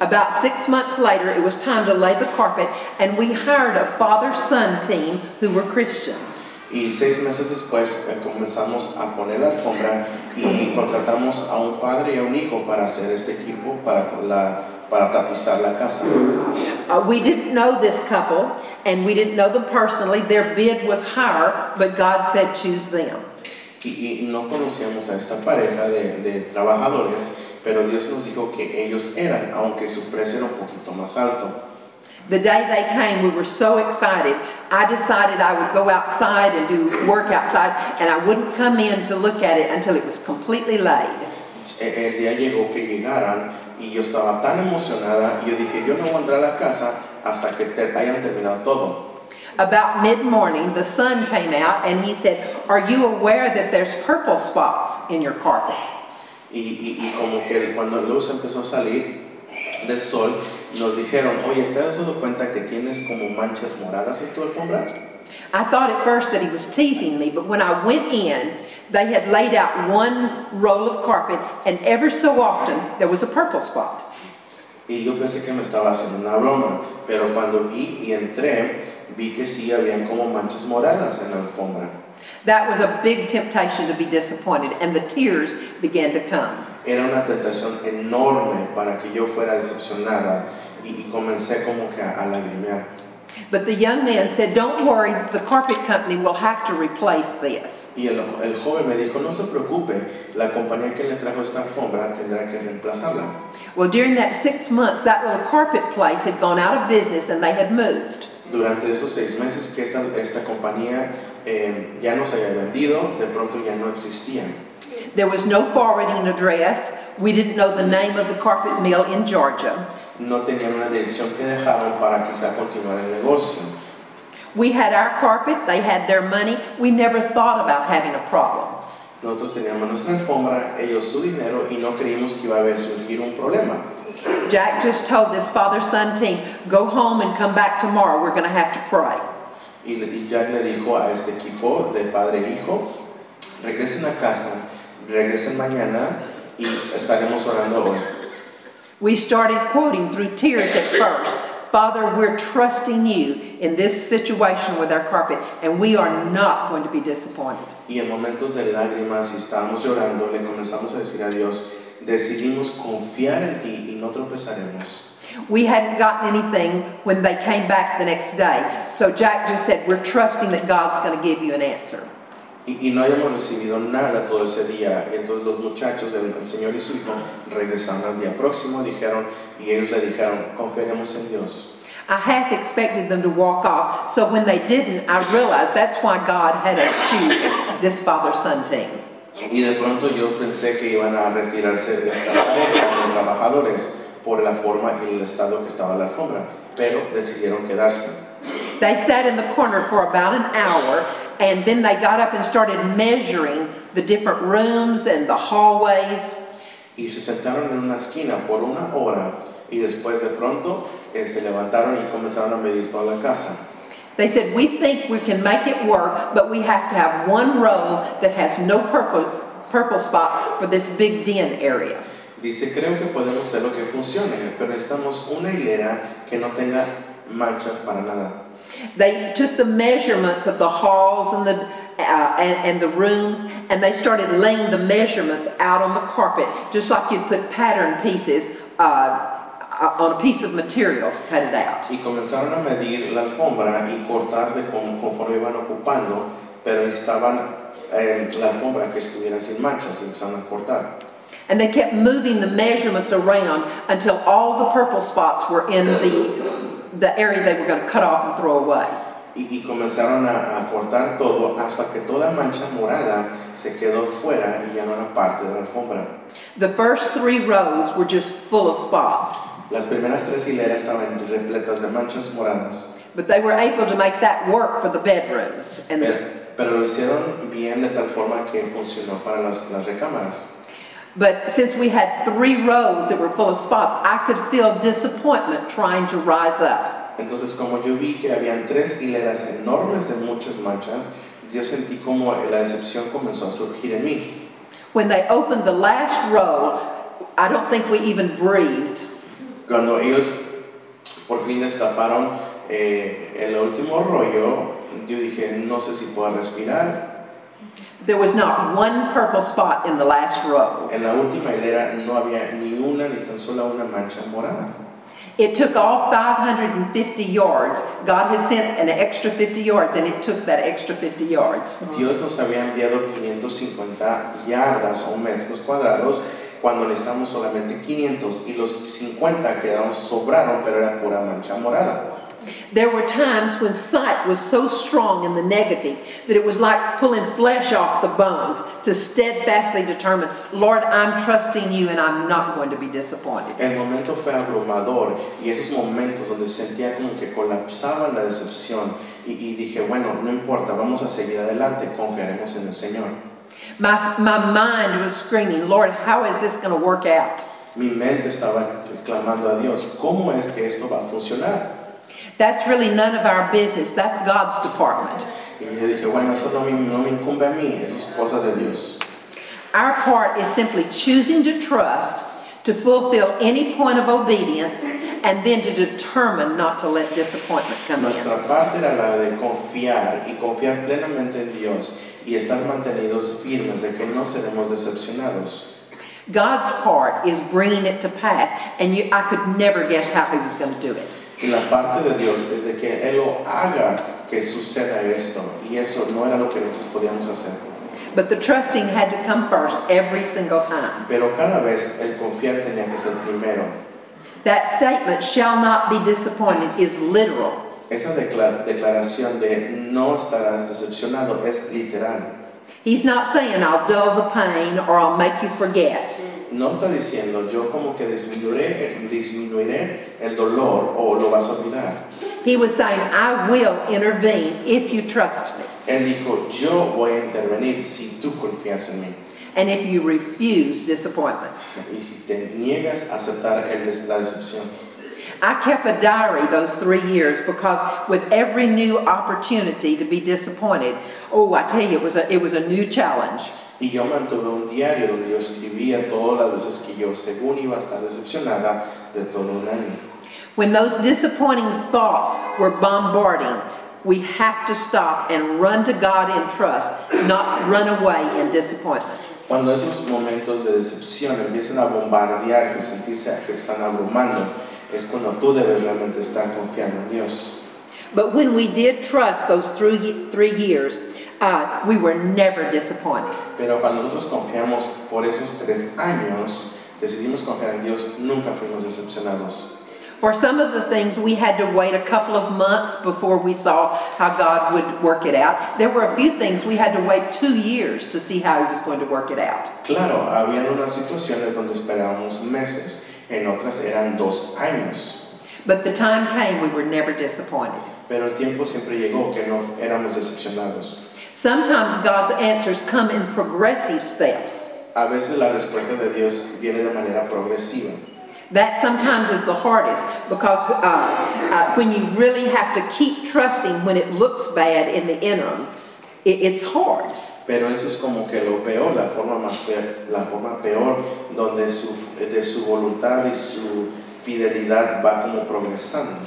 About six months later, it was time to lay the carpet, and we hired a father-son team who were Christians. Y seis meses después eh, comenzamos a poner la alfombra y contratamos a un padre y a un hijo para hacer este equipo, para, la, para tapizar la casa. Uh, we didn't know this couple, and we didn't know them personally. Their bid was higher, but God said, choose them. Y, y no conocíamos a esta pareja de, de trabajadores, pero Dios nos dijo que ellos eran, aunque su precio era un poquito más alto. The day they came, we were so excited. I decided I would go outside and do work outside, and I wouldn't come in to look at it until it was completely laid. El día llegó que llegaran y yo estaba tan emocionada y yo dije, yo no voy a entrar a la casa hasta que te- hayan terminado todo. About mid-morning, the sun came out, and he said, are you aware that there's purple spots in your carpet? Y, y- y como que cuando luz empezó a salir del sol, nos dijeron, oye, ¿te has dado cuenta que tienes como manchas moradas en tu alfombra? I thought at first that he was teasing me, but when I went in, they had laid out one roll of carpet, and ever so often there was a purple spot. Y yo pensé que me estaba haciendo una broma, pero cuando vi y entré, vi que sí habían como manchas moradas en la alfombra. That was a big temptation to be disappointed, and the tears began to come. Era una tentación enorme para que yo fuera decepcionada y, y comencé como que a, a lagrimear. But the young man said, Don't worry, the carpet company will have to replace this. Y el, el joven me dijo, no se preocupe, la compañía que le trajo esta alfombra tendrá que reemplazarla. Well, during that six months, that little carpet place had gone out of business and they had moved. Durante esos seis meses que esta, esta compañía eh, ya no se había vendido, de pronto ya no existía. There was no forwarding address. We didn't know the name of the carpet mill in Georgia. No tenían una dirección que dejaron para quizá continuar el negocio. We had our carpet, they had their money. We never thought about having a problem. Nosotros teníamos nuestra alfombra, ellos su dinero y no creímos que iba a haber surgir un problema. Jack just told this father son team, Go home and come back tomorrow. We're going to have to pray. Y Jack le dijo a este equipo de padre e hijo, regresen a casa, regresen mañana y estaremos orando hoy. We started quoting through tears at first Father, we're trusting you in this situation with our carpet, and we are not going to be disappointed. Y en momentos de lágrimas y estábamos llorando, le comenzamos a decir a Dios, decidimos confiar en ti y no tropezaremos. We hadn't gotten anything when they came back the next day, so Jack just said, We're trusting that God's going to give you an answer. Y, y no habíamos recibido nada todo ese día. Entonces los muchachos, el, el señor y su hijo, regresaron al día próximo, dijeron, y ellos le dijeron, confiaremos en Dios. I half expected them to walk off, so when they didn't, I realized that's why God had us choose this father son team. Y de pronto yo pensé que iban a retirarse de esta de trabajadores por la forma y el estado que estaba la alfombra, pero decidieron quedarse. They sat in the corner for about an hour, and then they got up and started measuring the different rooms and the hallways. Y se sentaron en una esquina por una hora y después de pronto eh, se levantaron y comenzaron a medir toda la casa. They said, We think we can make it work, but we have to have one row that has no purple, purple spots for this big den area. Dice, creo que podemos hacer lo que funcione, pero necesitamos una hilera que no tenga manchas para nada. They took the measurements of the halls and the, uh, and, and the rooms, and they started laying the measurements out on the carpet, just like you'd put pattern pieces uh, uh, on a piece of material to cut it out. Y comenzaron a medir la alfombra y cortar de con- conforme iban ocupando, pero necesitaban eh, la alfombra que estuviera sin manchas empezaron a cortar. And they kept moving the measurements around until all the purple spots were in the, the area they were going to cut off and throw away. Y, y comenzaron a, a cortar todo hasta que toda mancha morada se quedó fuera y ya no era parte de la alfombra. The first three rows were just full of spots, Las primeras tres hileras estaban repletas de manchas moradas, but they were able to make that work for the bedrooms. And pero, pero lo hicieron bien de tal forma que funcionó para las, las recámaras. But since we had three rows that were full of spots, I could feel disappointment trying to rise up. Entonces, como yo vi que habían tres hileras enormes de muchas manchas, yo sentí como la decepción comenzó a surgir en mí. When they opened the last row, I don't think we even breathed. Cuando ellos por fin destaparon eh, el último rollo, yo dije, no sé si puedo respirar. There was not one purple spot in the last row. En la última hilera no había ni una, ni tan solo una mancha morada. It took all 550 yards. God had sent an extra 50 yards, and it took that extra 50 yards. Dios nos había enviado 550 yardas o metros cuadrados cuando necesitamos solamente 500 y los 50 quedaron sobraron, pero era pura mancha morada. There were times when sight was so strong in the negative that it was like pulling flesh off the bones to steadfastly determine, Lord, I'm trusting you and I'm not going to be disappointed. El momento fue abrumador y esos momentos donde sentía como que colapsaba la decepción y, y dije, bueno, no importa, vamos a seguir adelante, confiaremos en el Señor. My, my mind was screaming, Lord, how is this going to work out? Mi mente estaba clamando a Dios, ¿cómo es que esto va a funcionar? That's really none of our business. That's God's department. Y yo dije, bueno, eso no no me incumbe a mí, eso es cosa de Dios. Our part is simply choosing to trust, to fulfill any point of obedience, and then to determine not to let disappointment come in. Parte era la de confiar y confiar plenamente en Dios y estar mantenidos firmes de que no seremos decepcionados. God's part is bringing it to pass, and you, I could never guess how He was going to do it. Y la parte de Dios es de que Él lo haga que suceda esto. Y eso no era lo que nosotros podíamos hacer. But the trusting had to come first every single time. Pero cada vez el confiar tenía que ser primero. That statement, shall not be disappointed, is literal. Esa decla- declaración de no estarás decepcionado es literal. He's not saying, I'll dull the pain or I'll make you forget. No está diciendo yo como que disminuiré, eh, disminuiré el dolor o lo vas a olvidar. He was saying, I will intervene if you trust me. Él dijo, yo voy a intervenir si tú confías en mí. and if you refuse disappointment. Y si te niegas a aceptar el la decepción. I kept a diary those three years because with every new opportunity to be disappointed, oh, I tell you, it was a, it was a new challenge. Y yo mantuve un diario donde yo escribía todas las veces que yo, según iba a estar decepcionada de todo un año. When those disappointing thoughts were bombarding, we have to stop and run to God in trust, not run away in disappointment. Cuando esos momentos de decepción empiezan a bombardear, que se empieza, que están abrumando, es cuando tú debes realmente estar confiando en Dios. But when we did trust those three, three years, uh, we were never disappointed. Pero cuando nosotros confiamos por esos tres años, decidimos confiar en Dios, nunca fuimos decepcionados. For some of the things, we had to wait a couple of months before we saw how God would work it out. There were a few things we had to wait two years to see how He was going to work it out. Claro, había unas situaciones donde esperábamos meses, en otras eran dos años. But the time came, we were never disappointed. Pero el tiempo siempre llegó que no éramos decepcionados. Sometimes God's answers come in progressive steps. A veces la respuesta de Dios viene de manera progresiva. That sometimes is the hardest because uh, uh, when you really have to keep trusting when it looks bad in the interim, it, it's hard. Pero eso es como que lo peor, la forma más peor, la forma peor donde su, de su voluntad y su fidelidad va como progresando.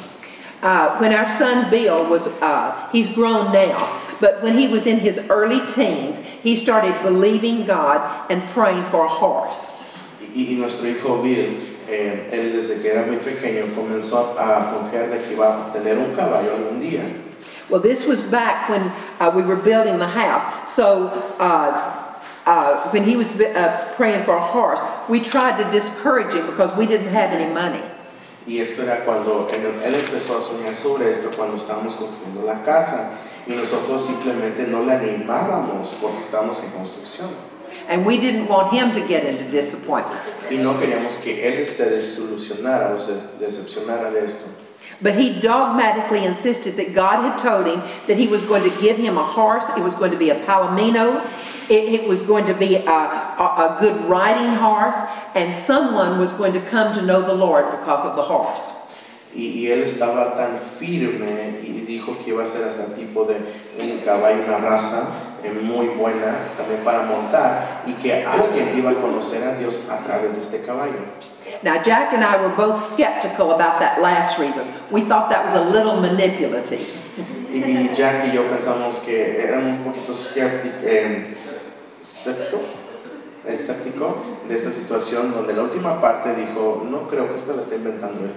Uh, when our son Bill was, uh, he's grown now, but when he was in his early teens, he started believing God and praying for a horse. Y, y nuestro hijo Bill, eh, él desde que era muy pequeño comenzó a confiar de que iba a tener un caballo algún día. Well, this was back when uh, we were building the house. So uh, uh, when he was uh, praying for a horse, we tried to discourage him because we didn't have any money. Y esto era cuando él, él empezó a soñar sobre esto cuando estábamos construyendo la casa y nosotros simplemente no le animábamos porque estábamos en construcción. And we didn't want him to get into disappointment. Y no queríamos que él se desilusionara o se decepcionara de esto. But he dogmatically insisted that God had told him that he was going to give him a horse, it was going to be a palomino, it, it was going to be a, a, a good riding horse, and someone was going to come to know the Lord because of the horse. Y, y él estaba tan firme y dijo que iba a ser hasta tipo de un caballo, una raza eh, muy buena también para montar y que alguien iba a conocer a Dios a través de este caballo. Now, Jack and I were both skeptical about that last reason. We thought that was a little manipulative. Y, y Jack y yo pensamos que eran un poquito escéptico, eh, escéptico, escéptico de esta situación donde la última parte dijo, no creo que esto lo está inventando él.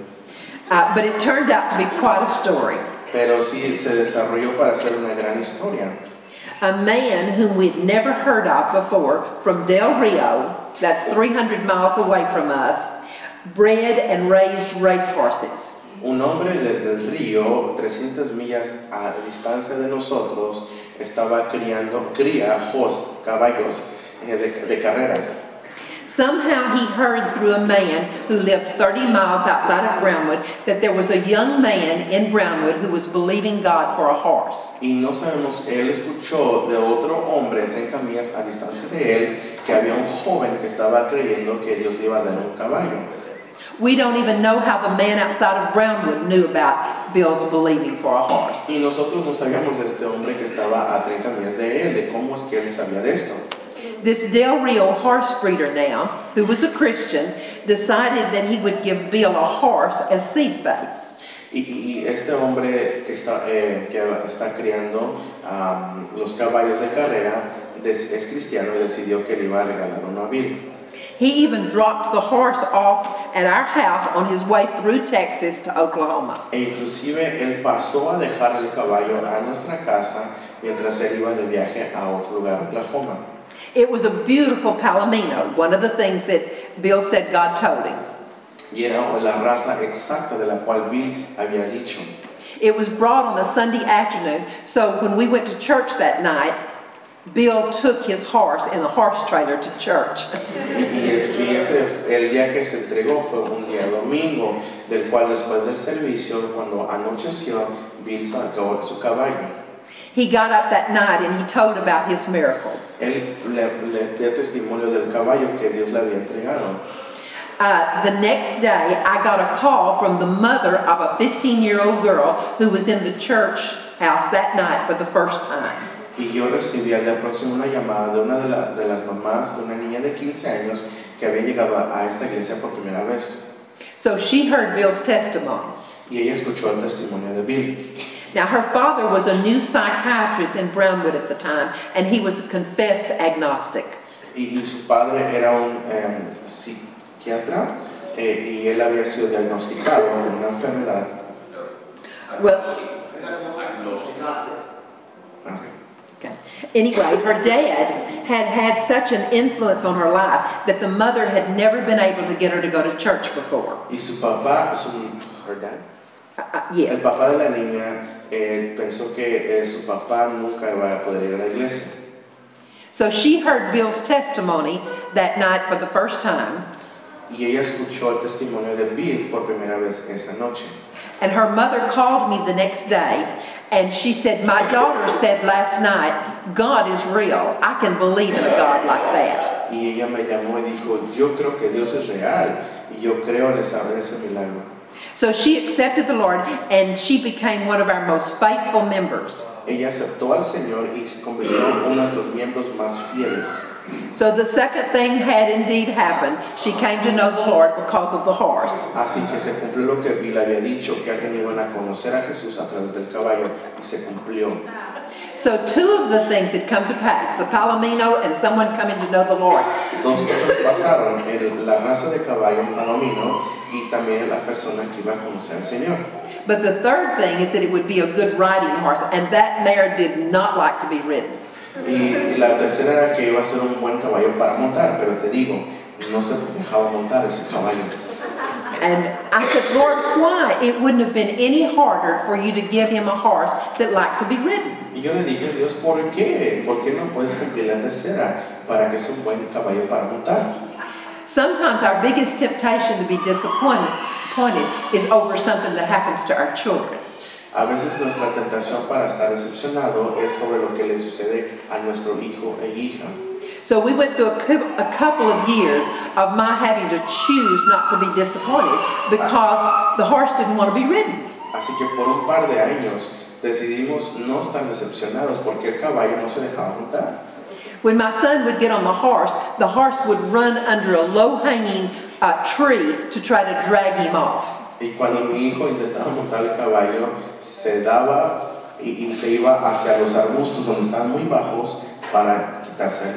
Uh, but it turned out to be quite a story. Pero sí se desarrolló para ser una gran historia. A man whom we'd never heard of before from Del Rio, that's 300 miles away from us, bred and raised racehorses. Un hombre desde el río, 300 millas a distancia de nosotros, estaba criando, cría jos, caballos eh, de, de carreras. Somehow he heard through a man who lived 30 miles outside of Brownwood that there was a young man in Brownwood who was believing God for a horse. Y no sabemos, él escuchó de otro hombre 30 millas a distancia de él que había un joven que estaba creyendo que Dios iba a dar un caballo. We don't even know how the man outside of Brownwood knew about Bill's believing for a horse. Y nosotros no sabíamos de este hombre que estaba a 30 millas de él, de cómo es que él sabía de esto. This Del Rio horse breeder now, who was a Christian, decided that he would give Bill a horse as seed faith. Y, y- este hombre que está, eh, que está criando am, los caballos de carrera des- es cristiano y decidió que le iba a regalar uno a Bill. He even dropped the horse off at our house on his way through Texas to Oklahoma. E inclusive él pasó a dejar el caballo a nuestra casa mientras él iba de viaje a otro lugar, Oklahoma. It was a beautiful Palomino, one of the things that Bill said God told him. Y era la raza exacta de la cual Bill había dicho. It was brought on a Sunday afternoon, so when we went to church that night, Bill took his horse in the horse trailer to church. Y, y es- y ese, el día que se entregó fue un día domingo, del cual después del servicio, cuando anocheció, Bill sacó su caballo. He got up that night and he told about his miracle. Él le, le dio testimonio del caballo que Dios le había entregado. Uh, the next day, I got a call from the mother of a 15 year old girl who was in the church house that night for the first time. Y yo recibí al día próximo una llamada de una de, la- de las mamás de una niña de 15 años que había llegado a, a esta iglesia por primera vez. So she heard Bill's testimony. Y ella escuchó el testimonio de Bill. Now, her father was a new psychiatrist in Brownwood at the time, and he was a confessed agnostic. Y, y su padre era un eh, psiquiatra eh, y él había sido diagnosticado con una enfermedad. Well. Anyway, her dad had had such an influence on her life that the mother had never been able to get her to go to church before. Y su papá, su, her dad, Uh, uh, el papá de la niña eh, pensó que eh, su papá nunca iba a poder ir a la iglesia. So she heard Bill's testimony that night for the first time, Y ella escuchó el testimonio de Bill por primera vez esa noche. and her mother called me the next day, and she said, My daughter said last night, God is real. I can believe in a God like that. Y ella me llamó y dijo, yo creo que Dios es real y yo creo en esa- en ese milagro. So she accepted the Lord, and she became one of our most faithful members. Ella aceptó al Señor y se convirtió en uno de nuestros miembros más fieles. So the second thing had indeed happened. She came to know the Lord because of the horse. Así que se cumplió lo que Bill había dicho, que alguien iban a conocer a Jesús a través del caballo y se cumplió. So two of the things had come to pass the Palomino and someone coming to know the Lord. Dos cosas pasaron, el- la raza de caballo palomino y también la persona que iba a conocer al Señor. But the third thing is that it would be a good riding horse, and that mare did not like to be ridden. Y, la tercera era que iba a ser un buen caballo para montar, pero te digo, no se dejaba montar ese caballo. And I said, Lord, why? It wouldn't have been any harder for you to give him a horse that liked to be ridden. Y yo le dije, Dios, ¿por qué? ¿Por qué no puedes cumplir la tercera para que sea un buen caballo para montar? Sometimes our biggest temptation to be disappointed is over something that happens to our children. A veces nuestra tentación para estar decepcionado es sobre lo que le sucede a nuestro hijo e hija. So we went through a, a couple of years of my having to choose not to be disappointed because the horse didn't want to be ridden. Así que por un par de años decidimos no estar decepcionados porque el caballo no se dejaba montar. When my son would get on the horse, the horse would run under a low hanging uh, tree to try to drag him off. Y cuando mi hijo intentaba montar el caballo, se daba y, y se iba hacia los arbustos donde estaban muy bajos para quitarse.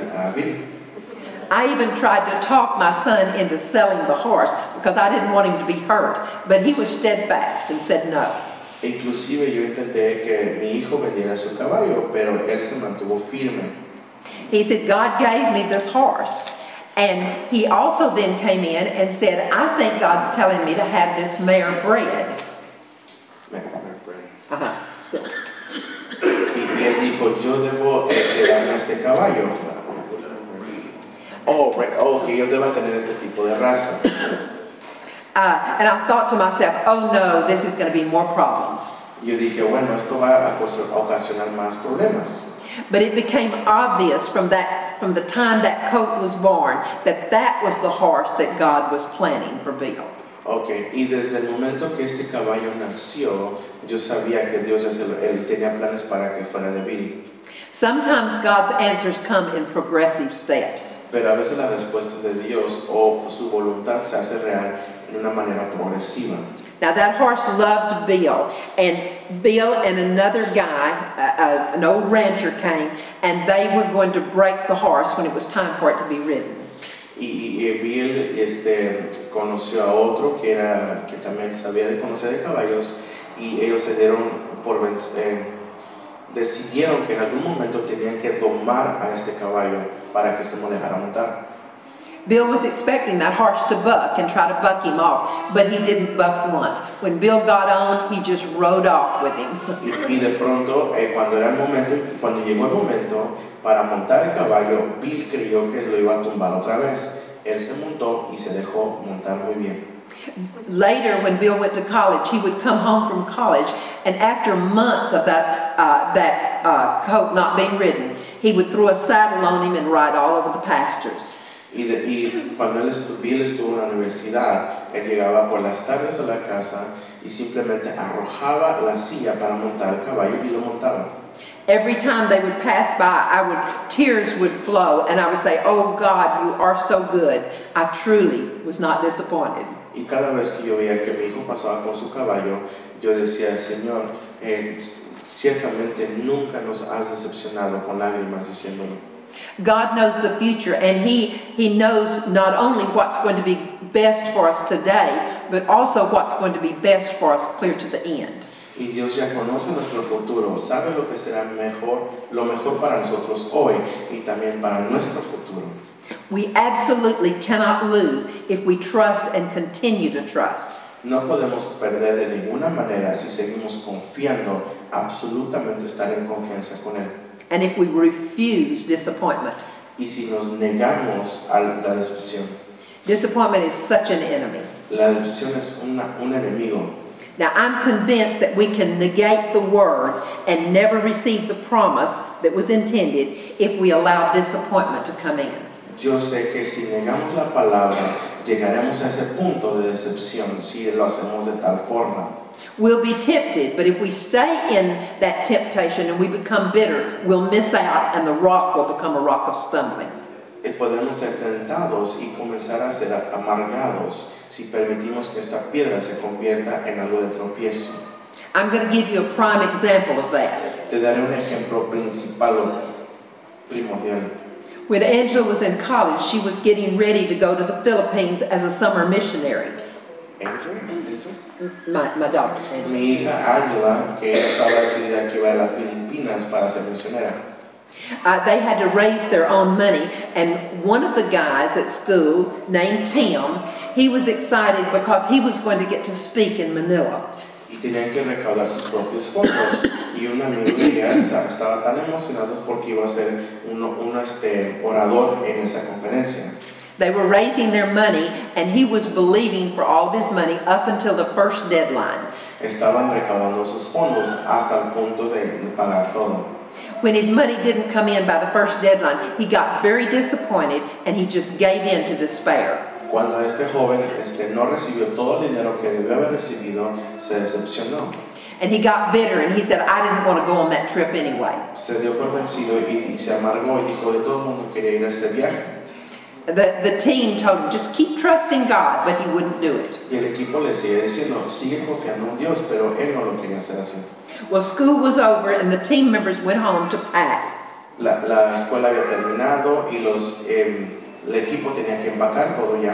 I even tried to talk my son into selling the horse because I didn't want him to be hurt, but he was steadfast and said no. Inclusive yo intenté que mi hijo vendiera su caballo, pero él se mantuvo firme. He said, God gave me this horse. And he also then came in and said, I think God's telling me to have this mare bred. Me- me-. Y, y él dijo, yo debo este caballo. Oh, right. oh, que yo deba tener este tipo de raza. Uh, and I thought to myself, oh no, this is going to be more problems. Yo dije, bueno, esto va a ocasionar más problemas. But it became obvious from that, from the time that coat was born, that that was the horse that God was planning for Bill. Ok, y desde el momento que este caballo nació, yo sabía que Dios ya se lo- él tenía planes para que fuera de Billy. Sometimes God's answers come in progressive steps. Pero a veces las respuestas de Dios o su voluntad se hace real en una manera progresiva. Now that horse loved Bill, and Bill and another guy, uh, uh, an old rancher, came, and they were going to break the horse when it was time for it to be ridden. Y, y, Bill este, conoció a otro que, era, que también sabía de conocer de caballos y ellos se dieron por eh, decidieron que en algún momento tenían que domar a este caballo para que se dejara montar. Bill was expecting that horse to buck and try to buck him off, but he didn't buck once. When Bill got on, he just rode off with him. Y, y de pronto, eh, cuando era el momento, cuando llegó el momento para montar el caballo, Bill creyó que lo iba a tumbar otra vez. Él se montó y se dejó montar muy bien. Later, when Bill went to college, he would come home from college, and after months of that, uh, that uh, coat not being ridden, he would throw a saddle on him and ride all over the pastures. Y, de- y cuando él estu- Bill estuvo en la universidad, él llegaba por las tardes a la casa y simplemente arrojaba la silla para montar el caballo y lo montaba. Every time they would pass by, I would, tears would flow, and I would say, Oh God, you are so good. I truly was not disappointed. Y cada vez que yo veía que mi hijo pasaba con su caballo, yo decía, Señor, eh, ciertamente nunca nos has decepcionado con lágrimas diciéndolo. God knows the future, and he, he knows not only what's going to be best for us today, but also what's going to be best for us clear to the end. Y Dios ya conoce nuestro futuro, sabe lo que será mejor, lo mejor para nosotros hoy y también para nuestro futuro. We absolutely cannot lose if we trust and continue to trust. No podemos perder de ninguna manera si seguimos confiando, absolutamente estar en confianza con Él. And if we refuse disappointment, Y si nos negamos a la decepción, disappointment is such an enemy. la decepción es una- un enemigo. Now, I'm convinced that we can negate the word and never receive the promise that was intended if we allow disappointment to come in. Yo sé que si negamos la palabra, llegaremos a ese punto de decepción si lo hacemos de tal forma. We'll be tempted, but if we stay in that temptation and we become bitter, we'll miss out and the rock will become a rock of stumbling. Eh, Podemos ser tentados y comenzar a ser amargados si permitimos que esta piedra se convierta en algo de tropiezo. I'm going to give you a prime example of that. Te daré un ejemplo principal primordial. When Angela was in college, she was getting ready to go to the Philippines as a summer missionary. Angel, Angel. My, my daughter, Angela. Mi hija Angela, que estaba decidida que iba a las Filipinas para ser misionera. Uh, they had to raise their own money, and one of the guys at school, named Tim, he was excited because he was going to get to speak in Manila. y tenían que recaudar sus propios fondos. Y un amigo de ella estaba tan emocionado porque iba a ser un, un, este, orador en esa conferencia. They were raising their money, and he was believing for all of his money up until the first deadline. Estaban recaudando sus fondos hasta el punto de, pagar todo. When his money didn't come in by the first deadline, he got very disappointed and he just gave in to despair. Cuando este joven este, no recibió todo el dinero que debió haber recibido, se decepcionó. And he got bitter and he said, I didn't want to go on that trip anyway. Se dio por vencido y, y se amargó y dijo, de todo mundo quería ir a ese viaje. The, the team told him, just keep trusting God, but he wouldn't do it. Y el equipo le sigue diciendo, sigue confiando en Dios, pero él no lo quería hacer así. Well, school was over and the team members went home to pack. La, la escuela había terminado y los, eh, el equipo tenía que empacar todo ya.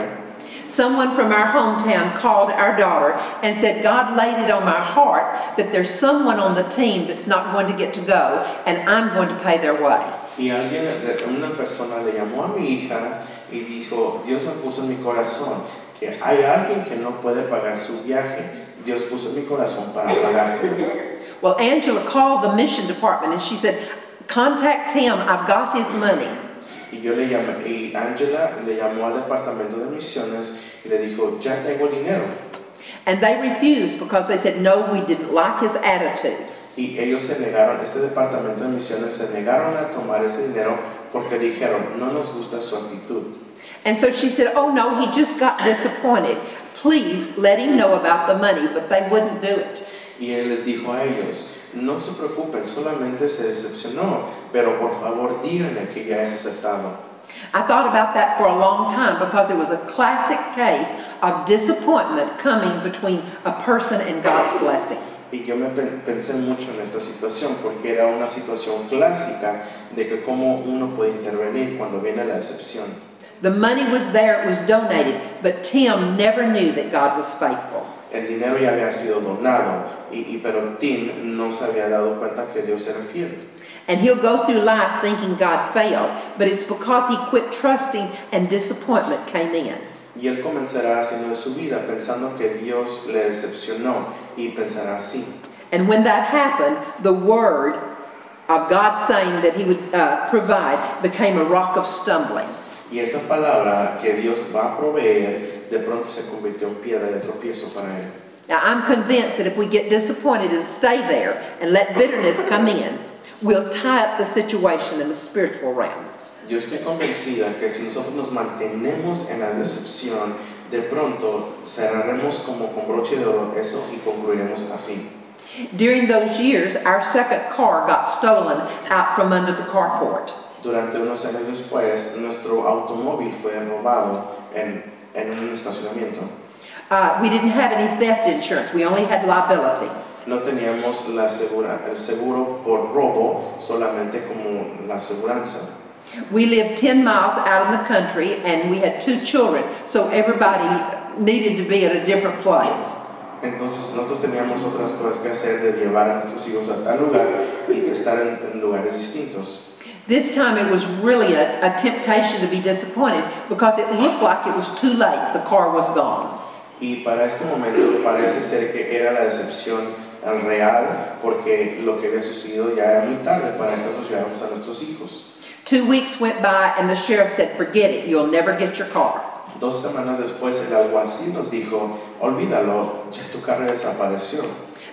Someone from our hometown called our daughter and said, God laid it on my heart that there's someone on the team that's not going to get to go, and I'm going to pay their way. Y alguien, una persona le llamó a mi hija y dijo, Dios me puso en mi corazón que hay alguien que no puede pagar su viaje. Dios puso en mi corazón para pagárselo. Well, Angela called the mission department and she said, Contact Tim, I've got his money. Y yo le llamé, y Angela le llamó al departamento de misiones y le dijo, ya tengo el dinero. And they refused because they said, No, we didn't like his attitude. Y ellos se negaron, este departamento de misiones se negaron a tomar ese dinero porque dijeron, no nos gusta su actitud. And so she said, Oh no, he just got disappointed. Please let him know about the money, but they wouldn't do it. Y él les dijo a ellos, no se preocupen, solamente se decepcionó, pero por favor díganle que ya es aceptado. I thought about that for a long time because it was a classic case of disappointment coming between a person and God's blessing. Y yo me pen- pensé mucho en esta situación porque era una situación clásica de que cómo uno puede intervenir cuando viene la decepción. The money was there, it was donated, but Tim never knew that God was faithful. El dinero ya había sido donado, y, y- pero Tim no se había dado cuenta que Dios era fiel. And he'll go through life thinking God failed, but it's because he quit trusting and disappointment came in. Y él comenzará haciendo su vida pensando que Dios le decepcionó y pensará así. And when that happened, the word of God saying that he would uh, provide became a rock of stumbling. Y esa palabra que Dios va a proveer, de pronto se convirtió en piedra de tropiezo para él. Now, I'm convinced that if we get disappointed and stay there and let bitterness come in, we'll tie up the situation in the spiritual realm. Yo estoy convencida que si nosotros nos mantenemos en la decepción, de pronto cerraremos como con broche de oro eso y concluiremos así. During those years, our second car got stolen out from under the carport. Durante unos años después, nuestro automóvil fue robado en, en un estacionamiento. Uh, we didn't have any theft insurance, we only had liability. No teníamos la segura, el seguro por robo, solamente como la aseguranza. We lived 10 miles out in the country and we had two children, so everybody needed to be at a different place. Entonces nosotros teníamos otras cosas que hacer de llevar a nuestros hijos a tal lugar y estar en, en lugares distintos. This time it was really a, a temptation to be disappointed because it looked like it was too late, the car was gone. Y para este momento parece ser que era la decepción real porque lo que había sucedido ya era muy tarde para que a nuestros hijos. Two weeks went by and the sheriff said, Forget it, you'll never get your car. Dos semanas después el alguacil nos dijo, olvídalo, ya tu carro desapareció.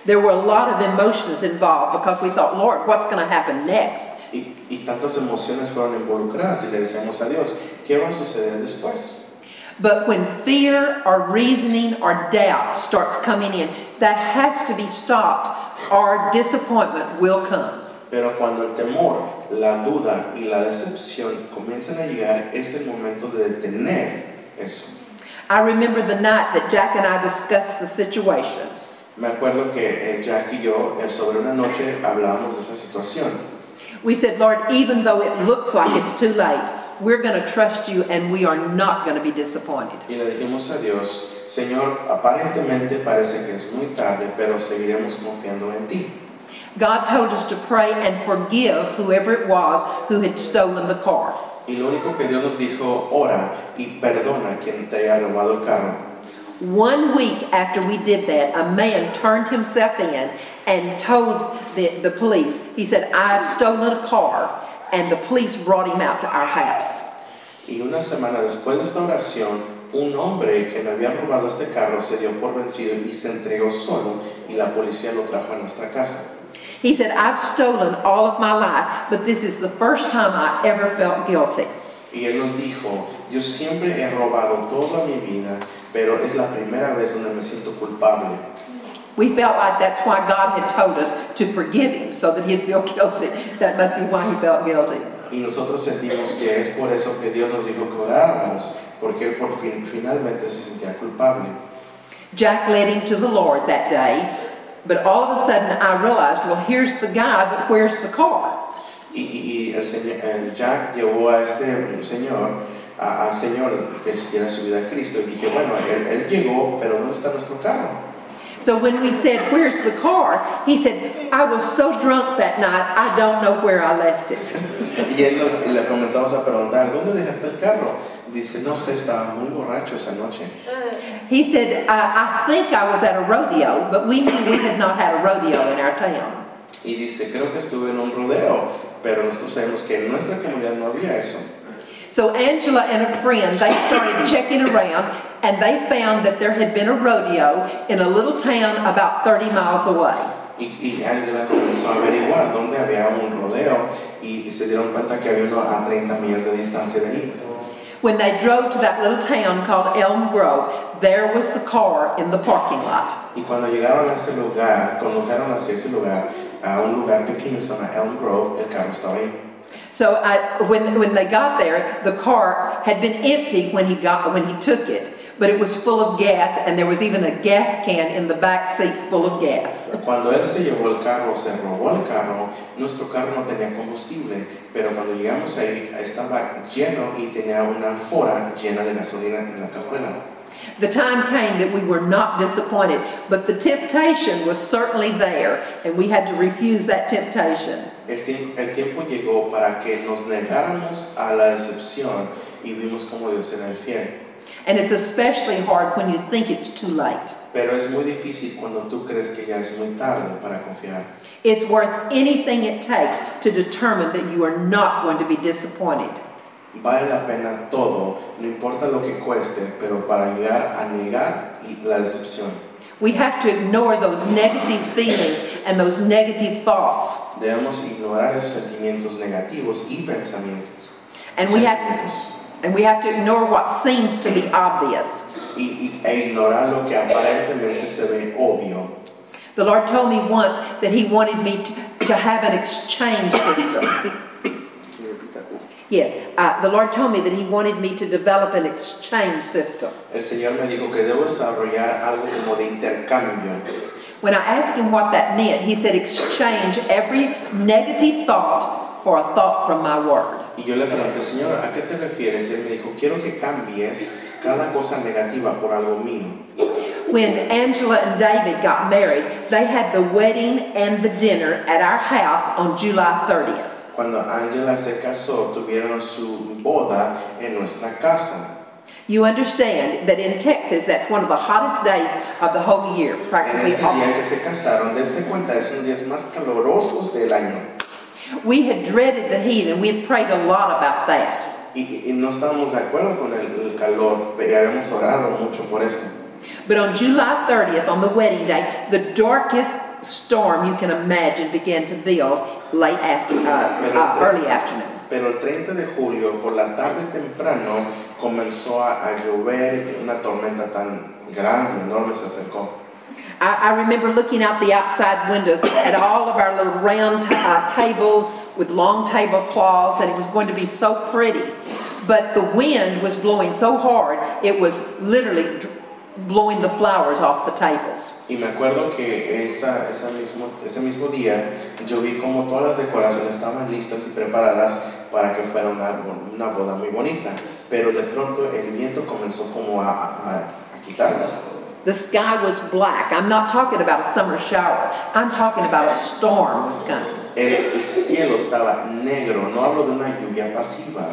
There were a lot of emotions involved because we thought, Lord, what's going to happen next? Y, y tantas emociones fueron involucradas y le decíamos a Dios, ¿qué va a suceder después? But when fear or reasoning or doubt starts coming in, that has to be stopped or disappointment will come. Pero cuando el temor, la duda y la decepción comienzan a llegar, es el momento de detener eso. I remember the night that Jack and I discussed the situation. Me acuerdo que eh, Jack y yo eh, sobre una noche hablábamos de esta situación. We said, Lord, even though it looks like it's too late, we're going to trust you and we are not going to be disappointed. Y le dijimos a Dios, Señor, aparentemente parece que es muy tarde, pero seguiremos confiando en ti. God told us to pray and forgive whoever it was who had stolen the car. Y lo único que Dios nos dijo, ora y perdona quien te haya robado el carro. One week after we did that, a man turned himself in and told the, the police, he said, I've stolen a car, and the police brought him out to our house. Y una semana después de esta oración, un hombre que me había robado este carro se dio por vencido y se entregó solo y la policía lo trajo a nuestra casa. He said, I've stolen all of my life, but this is the first time I ever felt guilty. Y él nos dijo, yo siempre he robado toda mi vida, pero es la primera vez donde me siento culpable. We felt like that's why God had told us to forgive him so that he'd feel guilty. That must be why he felt guilty. Y nosotros sentimos que es por eso que Dios nos dijo que oráramos, porque él por fin finalmente se sentía culpable. Jack led him to the Lord that day, but all of a sudden I realized, well, here's the guy, but where's the car? Y, y- y el, señor, el Jack llevó a este señor, al señor que quiera su vida a Cristo, y dije, bueno, él, él llegó, pero ¿dónde está nuestro carro? So when we said, Where's the car? He said, I was so drunk that night, I don't know where I left it. Y él nos, le comenzamos a preguntar, ¿dónde dejaste el carro? Dice, no sé, estaba muy borracho esa noche. He said, I, I think I was at a rodeo, but we knew we had not had a rodeo in our town. Y dice, creo que estuve en un rodeo, pero nosotros sabemos que en nuestra comunidad no había eso. So Angela and a friend, they started checking around and they found that there had been a rodeo in a little town about 30 miles away. Y, y Angela comenzó a averiguar dónde había un rodeo y se dieron cuenta que había uno a 30 millas de distancia de ahí. When they drove to that little town called Elm Grove, there was the car in the parking lot. Y cuando llegaron a ese lugar, condujeron hacia ese lugar, a un lugar pequeño, se llama Elm Grove, el carro estaba ahí. So I, when, when they got there, the car had been empty when he, got, when he took it, but it was full of gas, and there was even a gas can in the back seat full of gas. Cuando él se llevó el carro, se robó el carro, nuestro carro no tenía combustible, pero cuando llegamos ahí estaba lleno y tenía una ánfora llena de gasolina en la cajuela. The time came that we were not disappointed, but the temptation was certainly there, and we had to refuse that temptation. El, tiemp- el tiempo llegó para que nos negáramos a la decepción y vimos cómo Dios era fiel. And it's especially hard when you think it's too late. Pero es muy difícil cuando tú crees que ya es muy tarde para confiar. It's worth anything it takes to determine that you are not going to be disappointed. Vale la pena todo, no importa lo que cueste, pero para llegar a negar la decepción. We have to ignore those negative feelings and those negative thoughts. Debemos ignorar esos sentimientos negativos y pensamientos. And we have, and we have to ignore what seems to be obvious. y, y- e ignorar lo que aparentemente se ve obvio. The Lord told me once that He wanted me to, to have an exchange system. Yes, uh, the Lord told me that He wanted me to develop an exchange system. El Señor me dijo que debo desarrollar algo como de intercambio. When I asked Him what that meant, He said, exchange every negative thought for a thought from my word. Y yo le pregunté, Señor, ¿a qué te refieres? Y él me dijo, quiero que cambies cada cosa negativa por algo mío. When Angela and David got married, they had the wedding and the dinner at our house on July 30th. Cuando Angela se casó, tuvieron su boda en nuestra casa. You understand that in Texas, that's one of the hottest days of the whole year, En practically este all. día que se casaron, dense cuenta, es uno de los días más calurosos del año. We had dreaded the heat and we had prayed a lot about that. Y, y no estábamos de acuerdo con el, el calor, pero habíamos orado mucho por esto. But on July 30th, on the wedding day, the darkest storm you can imagine began to build late after, uh, uh, early afternoon. Pero el 30 de julio, por la tarde temprano, comenzó a, llover y una tormenta tan grande, enorme se acercó. I, I remember looking out the outside windows at all of our little round uh, tables with long tablecloths, and it was going to be so pretty. But the wind was blowing so hard, it was literally blowing the flowers off the tables. Y me acuerdo que esa, esa mismo, ese mismo día yo vi como todas las decoraciones estaban listas y preparadas para que fuera una, una boda muy bonita. Pero de pronto el viento comenzó como a, a- a quitarlas. The sky was black. I'm not talking about a summer shower. I'm talking about a storm was coming. El, el cielo estaba negro, no hablo de una lluvia pasiva.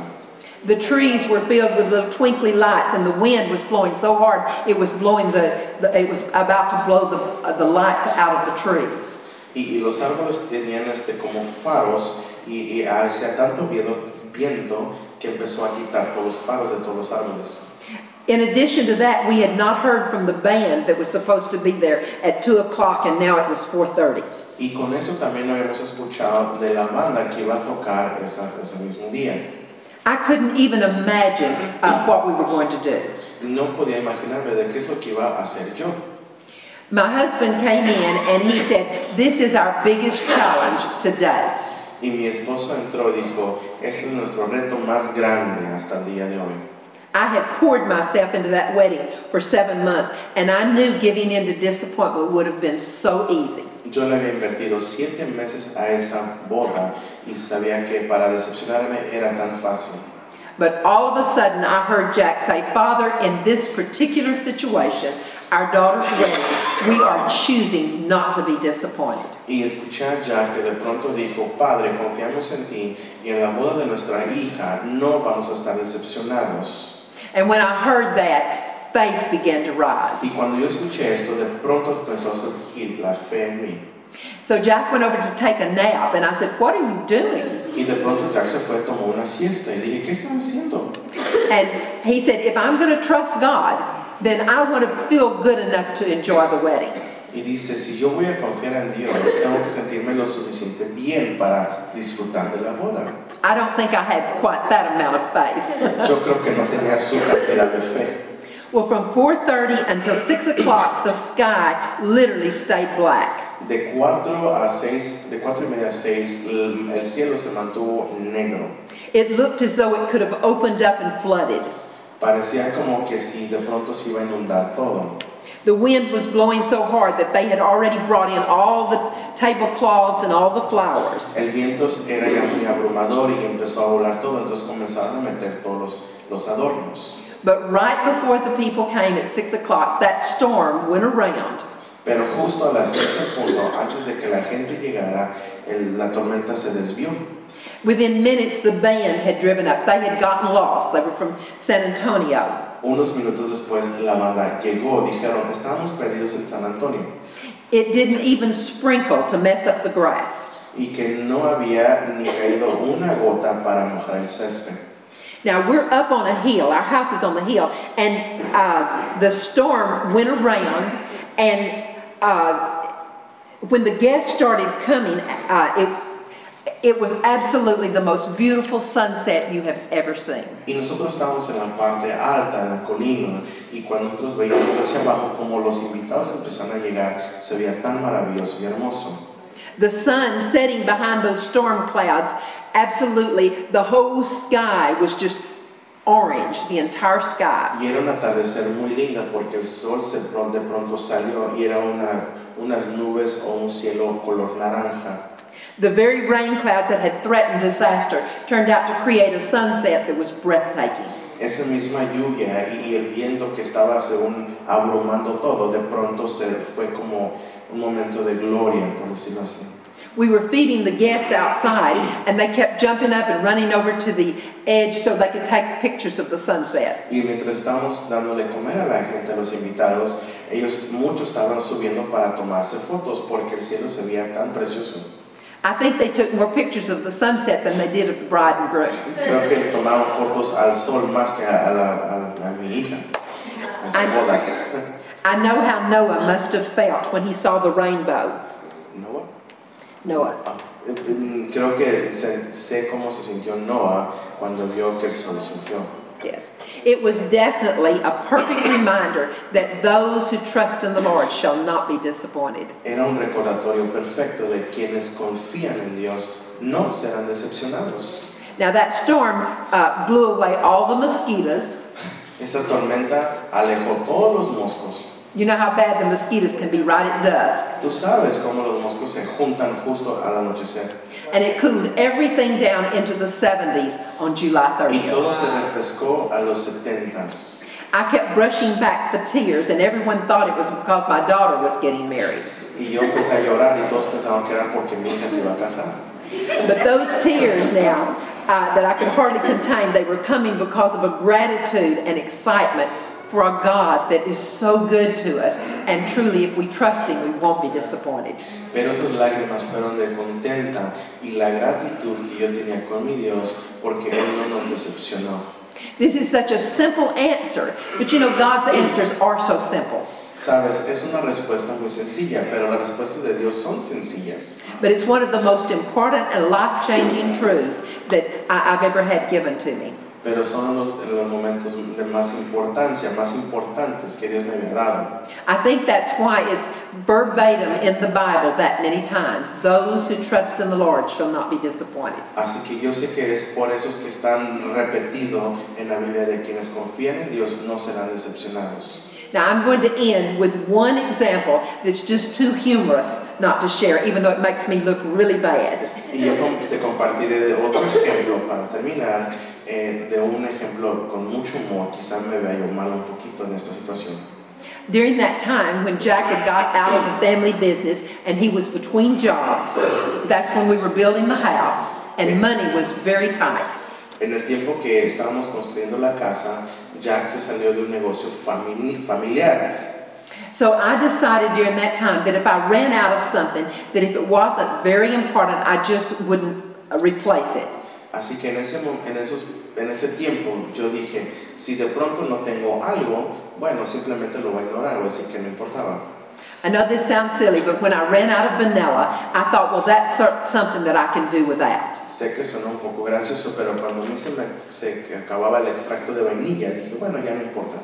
The trees were filled with little twinkly lights, and the wind was blowing so hard it was blowing the, the it was about to blow the, uh, the lights out of the trees. Y, y los árboles tenían este, como faros y, y hacía tanto viento, viento que empezó a quitar todos los faros de todos los árboles. In addition to that, we had not heard from the band that was supposed to be there at 2 o'clock, and now it was 4.30. Y con eso también habíamos escuchado de la banda que iba a tocar esa- ese mismo día. I couldn't even imagine uh, what we were going to do. No podía imaginarme de qué es lo que iba a hacer yo. My husband came in and he said, This is our biggest challenge to date. Y mi esposo entró y dijo, este es nuestro reto más grande hasta el día de hoy. I had poured myself into that wedding for seven months, and I knew giving in to disappointment would have been so easy. Yo le había invertido siete meses a esa boda y sabía que para decepcionarme era tan fácil. But all of a sudden, I heard Jack say, Father, in this particular situation, our daughter's wedding, we are choosing not to be disappointed. Y escuché a Jack que de pronto dijo, Padre, confiamos en ti y en la boda de nuestra hija no vamos a estar decepcionados. And when I heard that, faith began to rise. Y cuando yo escuché esto, de pronto empezó a surgir la fe en mí. So Jack went over to take a nap, and I said, What are you doing? Y de pronto Jack se fue, tomó una siesta y dije, ¿qué están haciendo? And he said, If I'm going to trust God, then I want to feel good enough to enjoy the wedding. Y dice, si yo voy a confiar en Dios, tengo que sentirme lo suficiente bien para disfrutar de la boda. I don't think I had quite that amount of faith. Yo creo que no tenía su cantidad de fe. well, from 4:30 until 6 o'clock, the sky literally stayed black. De 4 a 6, de 4 y media a 6, el, el cielo se mantuvo negro. It looked as though it could have opened up and flooded. Parecía como que si de pronto se iba a inundar todo. The wind was blowing so hard that they had already brought in all the tablecloths and all the flowers. El viento era muy abrumador y empezó a volar todo, entonces comenzaron a meter todos los, los adornos. But right before the people came at six o'clock, that storm went around. Pero justo a las 6 en punto, antes de que la gente llegara, el- la tormenta se desvió. Within minutes, the band had driven up. They had gotten lost. They were from San Antonio. Unos minutos después la banda llegó, dijeron, estábamos perdidos en San Antonio It didn't even sprinkle to mess up the grass. y que no había ni caído una gota para mojar el césped. Now we're up on a hill. Our house is on the hill, and uh, the storm went around. And uh, when the guests started coming, uh, it it was absolutely the most beautiful sunset you have ever seen. Y nosotros estábamos en la parte alta, en la colina, y cuando nosotros veíamos hacia abajo como los invitados empezaron a llegar, se veía tan maravilloso y hermoso. The sun setting behind those storm clouds, absolutely, the whole sky was just orange, the entire sky. Y era un atardecer muy linda porque el sol se pron- de pronto salió y era una, unas nubes o un cielo color naranja. The very rain clouds that had threatened disaster turned out to create a sunset that was breathtaking. Esa misma lluvia y, el viento que estaba según abrumando todo, de pronto se fue como un momento de gloria, por decirlo así. We were feeding the guests outside, and they kept jumping up and running over to the edge so they could take pictures of the sunset. Y mientras estábamos dándole comer a la gente, a los invitados, ellos muchos estaban subiendo para tomarse fotos porque el cielo se veía tan precioso. I think they took more pictures of the sunset than they did of the bride and groom. Creo que tomaban fotos al sol más que a, la- a- a mi hija, Ay. boda. I know how Noah must have felt when he saw the rainbow. ¿Noah? Noah. Ah, eh, eh, Creo que sé, sé cómo se sintió Noah cuando vio que el sol surgió. Yes. It was definitely a perfect reminder that those who trust in the Lord shall not be disappointed. Era un recordatorio perfecto de quienes confían en Dios no serán decepcionados. Now, that storm uh, blew away all the mosquitoes. Esa tormenta alejó todos los moscos. You know how bad the mosquitoes can be right at dusk. Tú sabes cómo los moscos se juntan justo al anochecer. And it cooled everything down into the 70s on July Y todo 30th. se refrescó a los setentas. I kept brushing back the tears, and everyone thought it was because my daughter was getting married. Y yo empecé a llorar y todos pensaban que era porque mi hija se iba a casar. But those tears now uh, that I could hardly contain, they were coming because of a gratitude and excitement for a God that is so good to us. And truly, if we trust Him, we won't be disappointed. Pero esas lágrimas fueron de contenta y la gratitud que yo tenía con mi Dios porque Él no nos decepcionó. This is such a simple answer, but you know, God's answers are so simple. Sabes, es una respuesta muy sencilla, pero las respuestas de Dios son sencillas. But it's one of the most important and life changing truths that I, I've ever had given to me. Pero son los, los momentos de más importancia, más importantes que Dios me había dado. I think that's why it's verbatim in the Bible that many times. Those who trust in the Lord shall not be disappointed. Así que yo sé que es por esos que están repetido en la Biblia de quienes confían en Dios no serán decepcionados. Now, I'm going to end with one example that's just too humorous not to share, even though it makes me look really bad. Y yo te compartiré de otro ejemplo para terminar, eh, de un ejemplo con mucho humor, quizás me vea yo mal un poquito en esta situación. During that time when Jack had got out of the family business and he was between jobs, that's when we were building the house and money was very tight. En el tiempo que estábamos construyendo la casa, Jack se salió de un negocio famili- familiar So I decided during that time that if I ran out of something, that if it wasn't very important, I just wouldn't uh, replace it. Así que en ese, en, esos, en ese tiempo yo dije, si de pronto no tengo algo, bueno, simplemente lo voy a ignorar, voy a decir que no importaba. I know this sounds silly, but when I ran out of vanilla, I thought, well, that's something that I can do without. Sé que suena un poco gracioso, pero cuando a mí se me se acababa el extracto de vainilla, dije, bueno, ya no importa.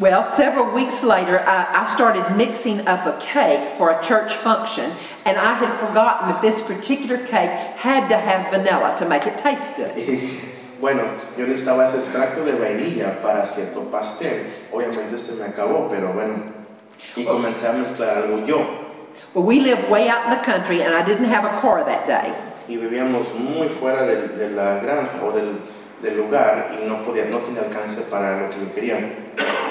Well, several weeks later, I, I started mixing up a cake for a church function, and I had forgotten that this particular cake had to have vanilla to make it taste good. Bueno, yo necesitaba ese extracto de vainilla para cierto pastel. Obviamente se me acabó, pero bueno. Y comencé a mezclar algo yo. Well, we live way out in the country, and I didn't have a car that day. Y vivíamos muy fuera de, de la granja o del, del lugar y no podía, no tenía alcance para lo que yo quería.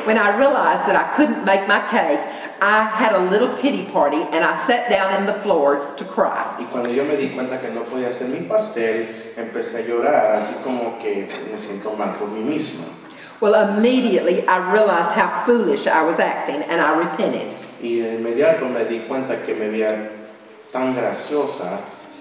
When I realized that I couldn't make my cake, I had a little pity party and I sat down in the floor to cry. Y cuando yo me di cuenta que no podía hacer mi pastel, empecé a llorar, así como que me siento mal por mí misma. Well, immediately I realized how foolish I was acting and I repented. Y de inmediato me di cuenta que me veía tan graciosa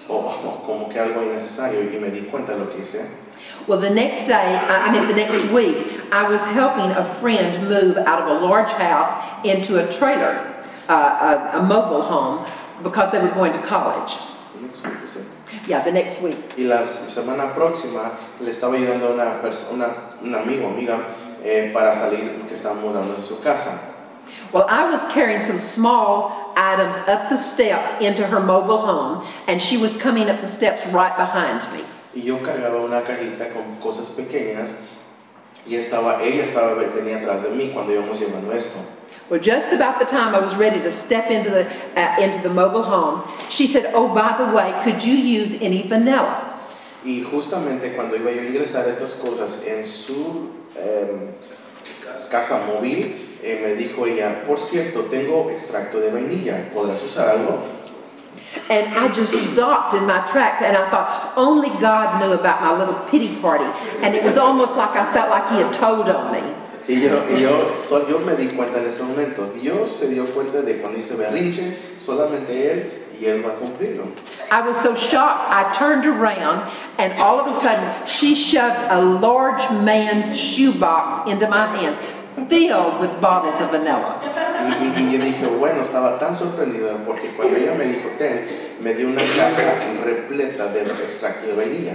o, o como que algo innecesario y me di cuenta de lo que hice. Well, the next day, I mean, the next week, I was helping a friend move out of a large house into a trailer, uh, a, a mobile home, because they were going to college. Yeah, the next week. Y la semana próxima le estaba ayudando a una persona, un amigo, amiga, eh, para salir, que estaba mudando de su casa. Well, I was carrying some small items up the steps into her mobile home, and she was coming up the steps right behind me. Y yo cargaba una cajita con cosas pequeñas y estaba, ella estaba, venía atrás de mí cuando íbamos llevando esto. Well, just about the time I was ready to step into the, uh, into the mobile home, she said, Oh, by the way, could you use any vanilla? Y justamente cuando iba yo a ingresar estas cosas en su em, casa móvil, eh, me dijo ella, por cierto, tengo extracto de vainilla, ¿podrás usar algo? And I just stopped in my tracks and I thought, only God knew about my little pity party. And it was almost like I felt like He had told on me. Y yo, y yo, so- yo me di cuenta en ese momento, Dios se dio cuenta de cuando hice berrinche, solamente Él y Él va a cumplirlo. I was so shocked, I turned around and all of a sudden she shoved a large man's shoebox into my hands, filled with bottles of vanilla. Y, yo dije, bueno, estaba tan sorprendida porque cuando ella me dijo, ten, me dio una caja repleta de extracto de vainilla.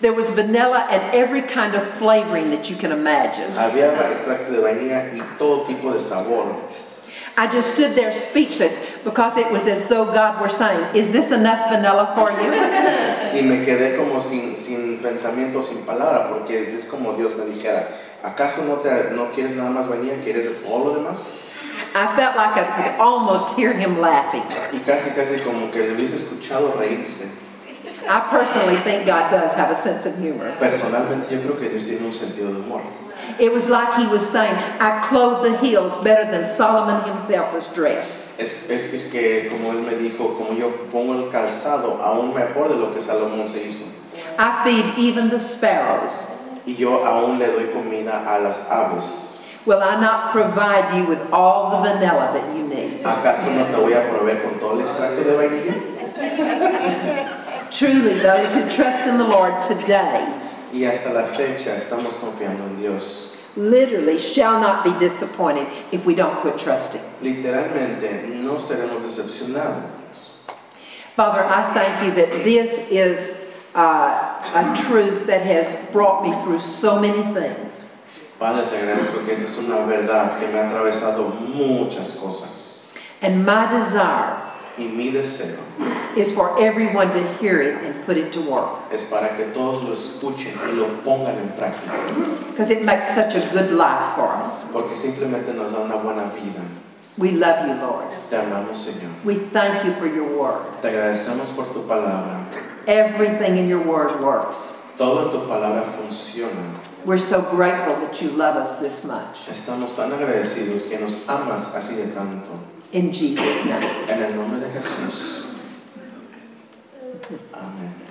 There was vanilla and every kind of flavoring that you can imagine. Había extracto de vainilla y todo tipo de sabor. I just stood there speechless because it was as though God were saying, Is this enough vanilla for you? Y me quedé como sin, sin pensamiento, sin palabra, porque es como Dios me dijera, ¿acaso no, te, no quieres nada más vainilla? ¿Quieres todo lo demás? I felt like I could almost hear him laughing. Y casi, casi como que le hubiese escuchado reírse. I personally think God does have a sense of humor. Personalmente yo creo que Dios tiene un sentido de humor. It was like he was saying, I clothe the hills better than Solomon himself was dressed. Es, es, es que como Él me dijo, como yo pongo el calzado aún mejor de lo que Salomón se hizo. I feed even the sparrows. Y yo aún le doy comida a las aves. Will I not provide you with all the vanilla that you need? ¿Acaso no te voy a proveer con todo el extracto de vainilla? Truly, those who trust in the Lord today Y hasta la fecha estamos confiando en Dios. literally shall not be disappointed if we don't quit trusting. Literalmente no seremos decepcionados. Father, I thank you that this is uh, a truth that has brought me through so many things. Padre, te agradezco que esta es una verdad que me ha atravesado muchas cosas. And my desire Y mi deseo is for everyone to hear it and put it to work es para que todos lo escuchen y lo pongan en práctica. because it makes such a good life for us. Porque simplemente nos da una buena vida. We love you, Lord. Te amamos, Señor. We thank you for your word. Te agradecemos por tu palabra. Everything in your word works. Todo en tu palabra funciona. We're so grateful that you love us this much. Estamos tan agradecidos que nos amas así de tanto. In Jesus' name. En el nombre de Jesús. Amén.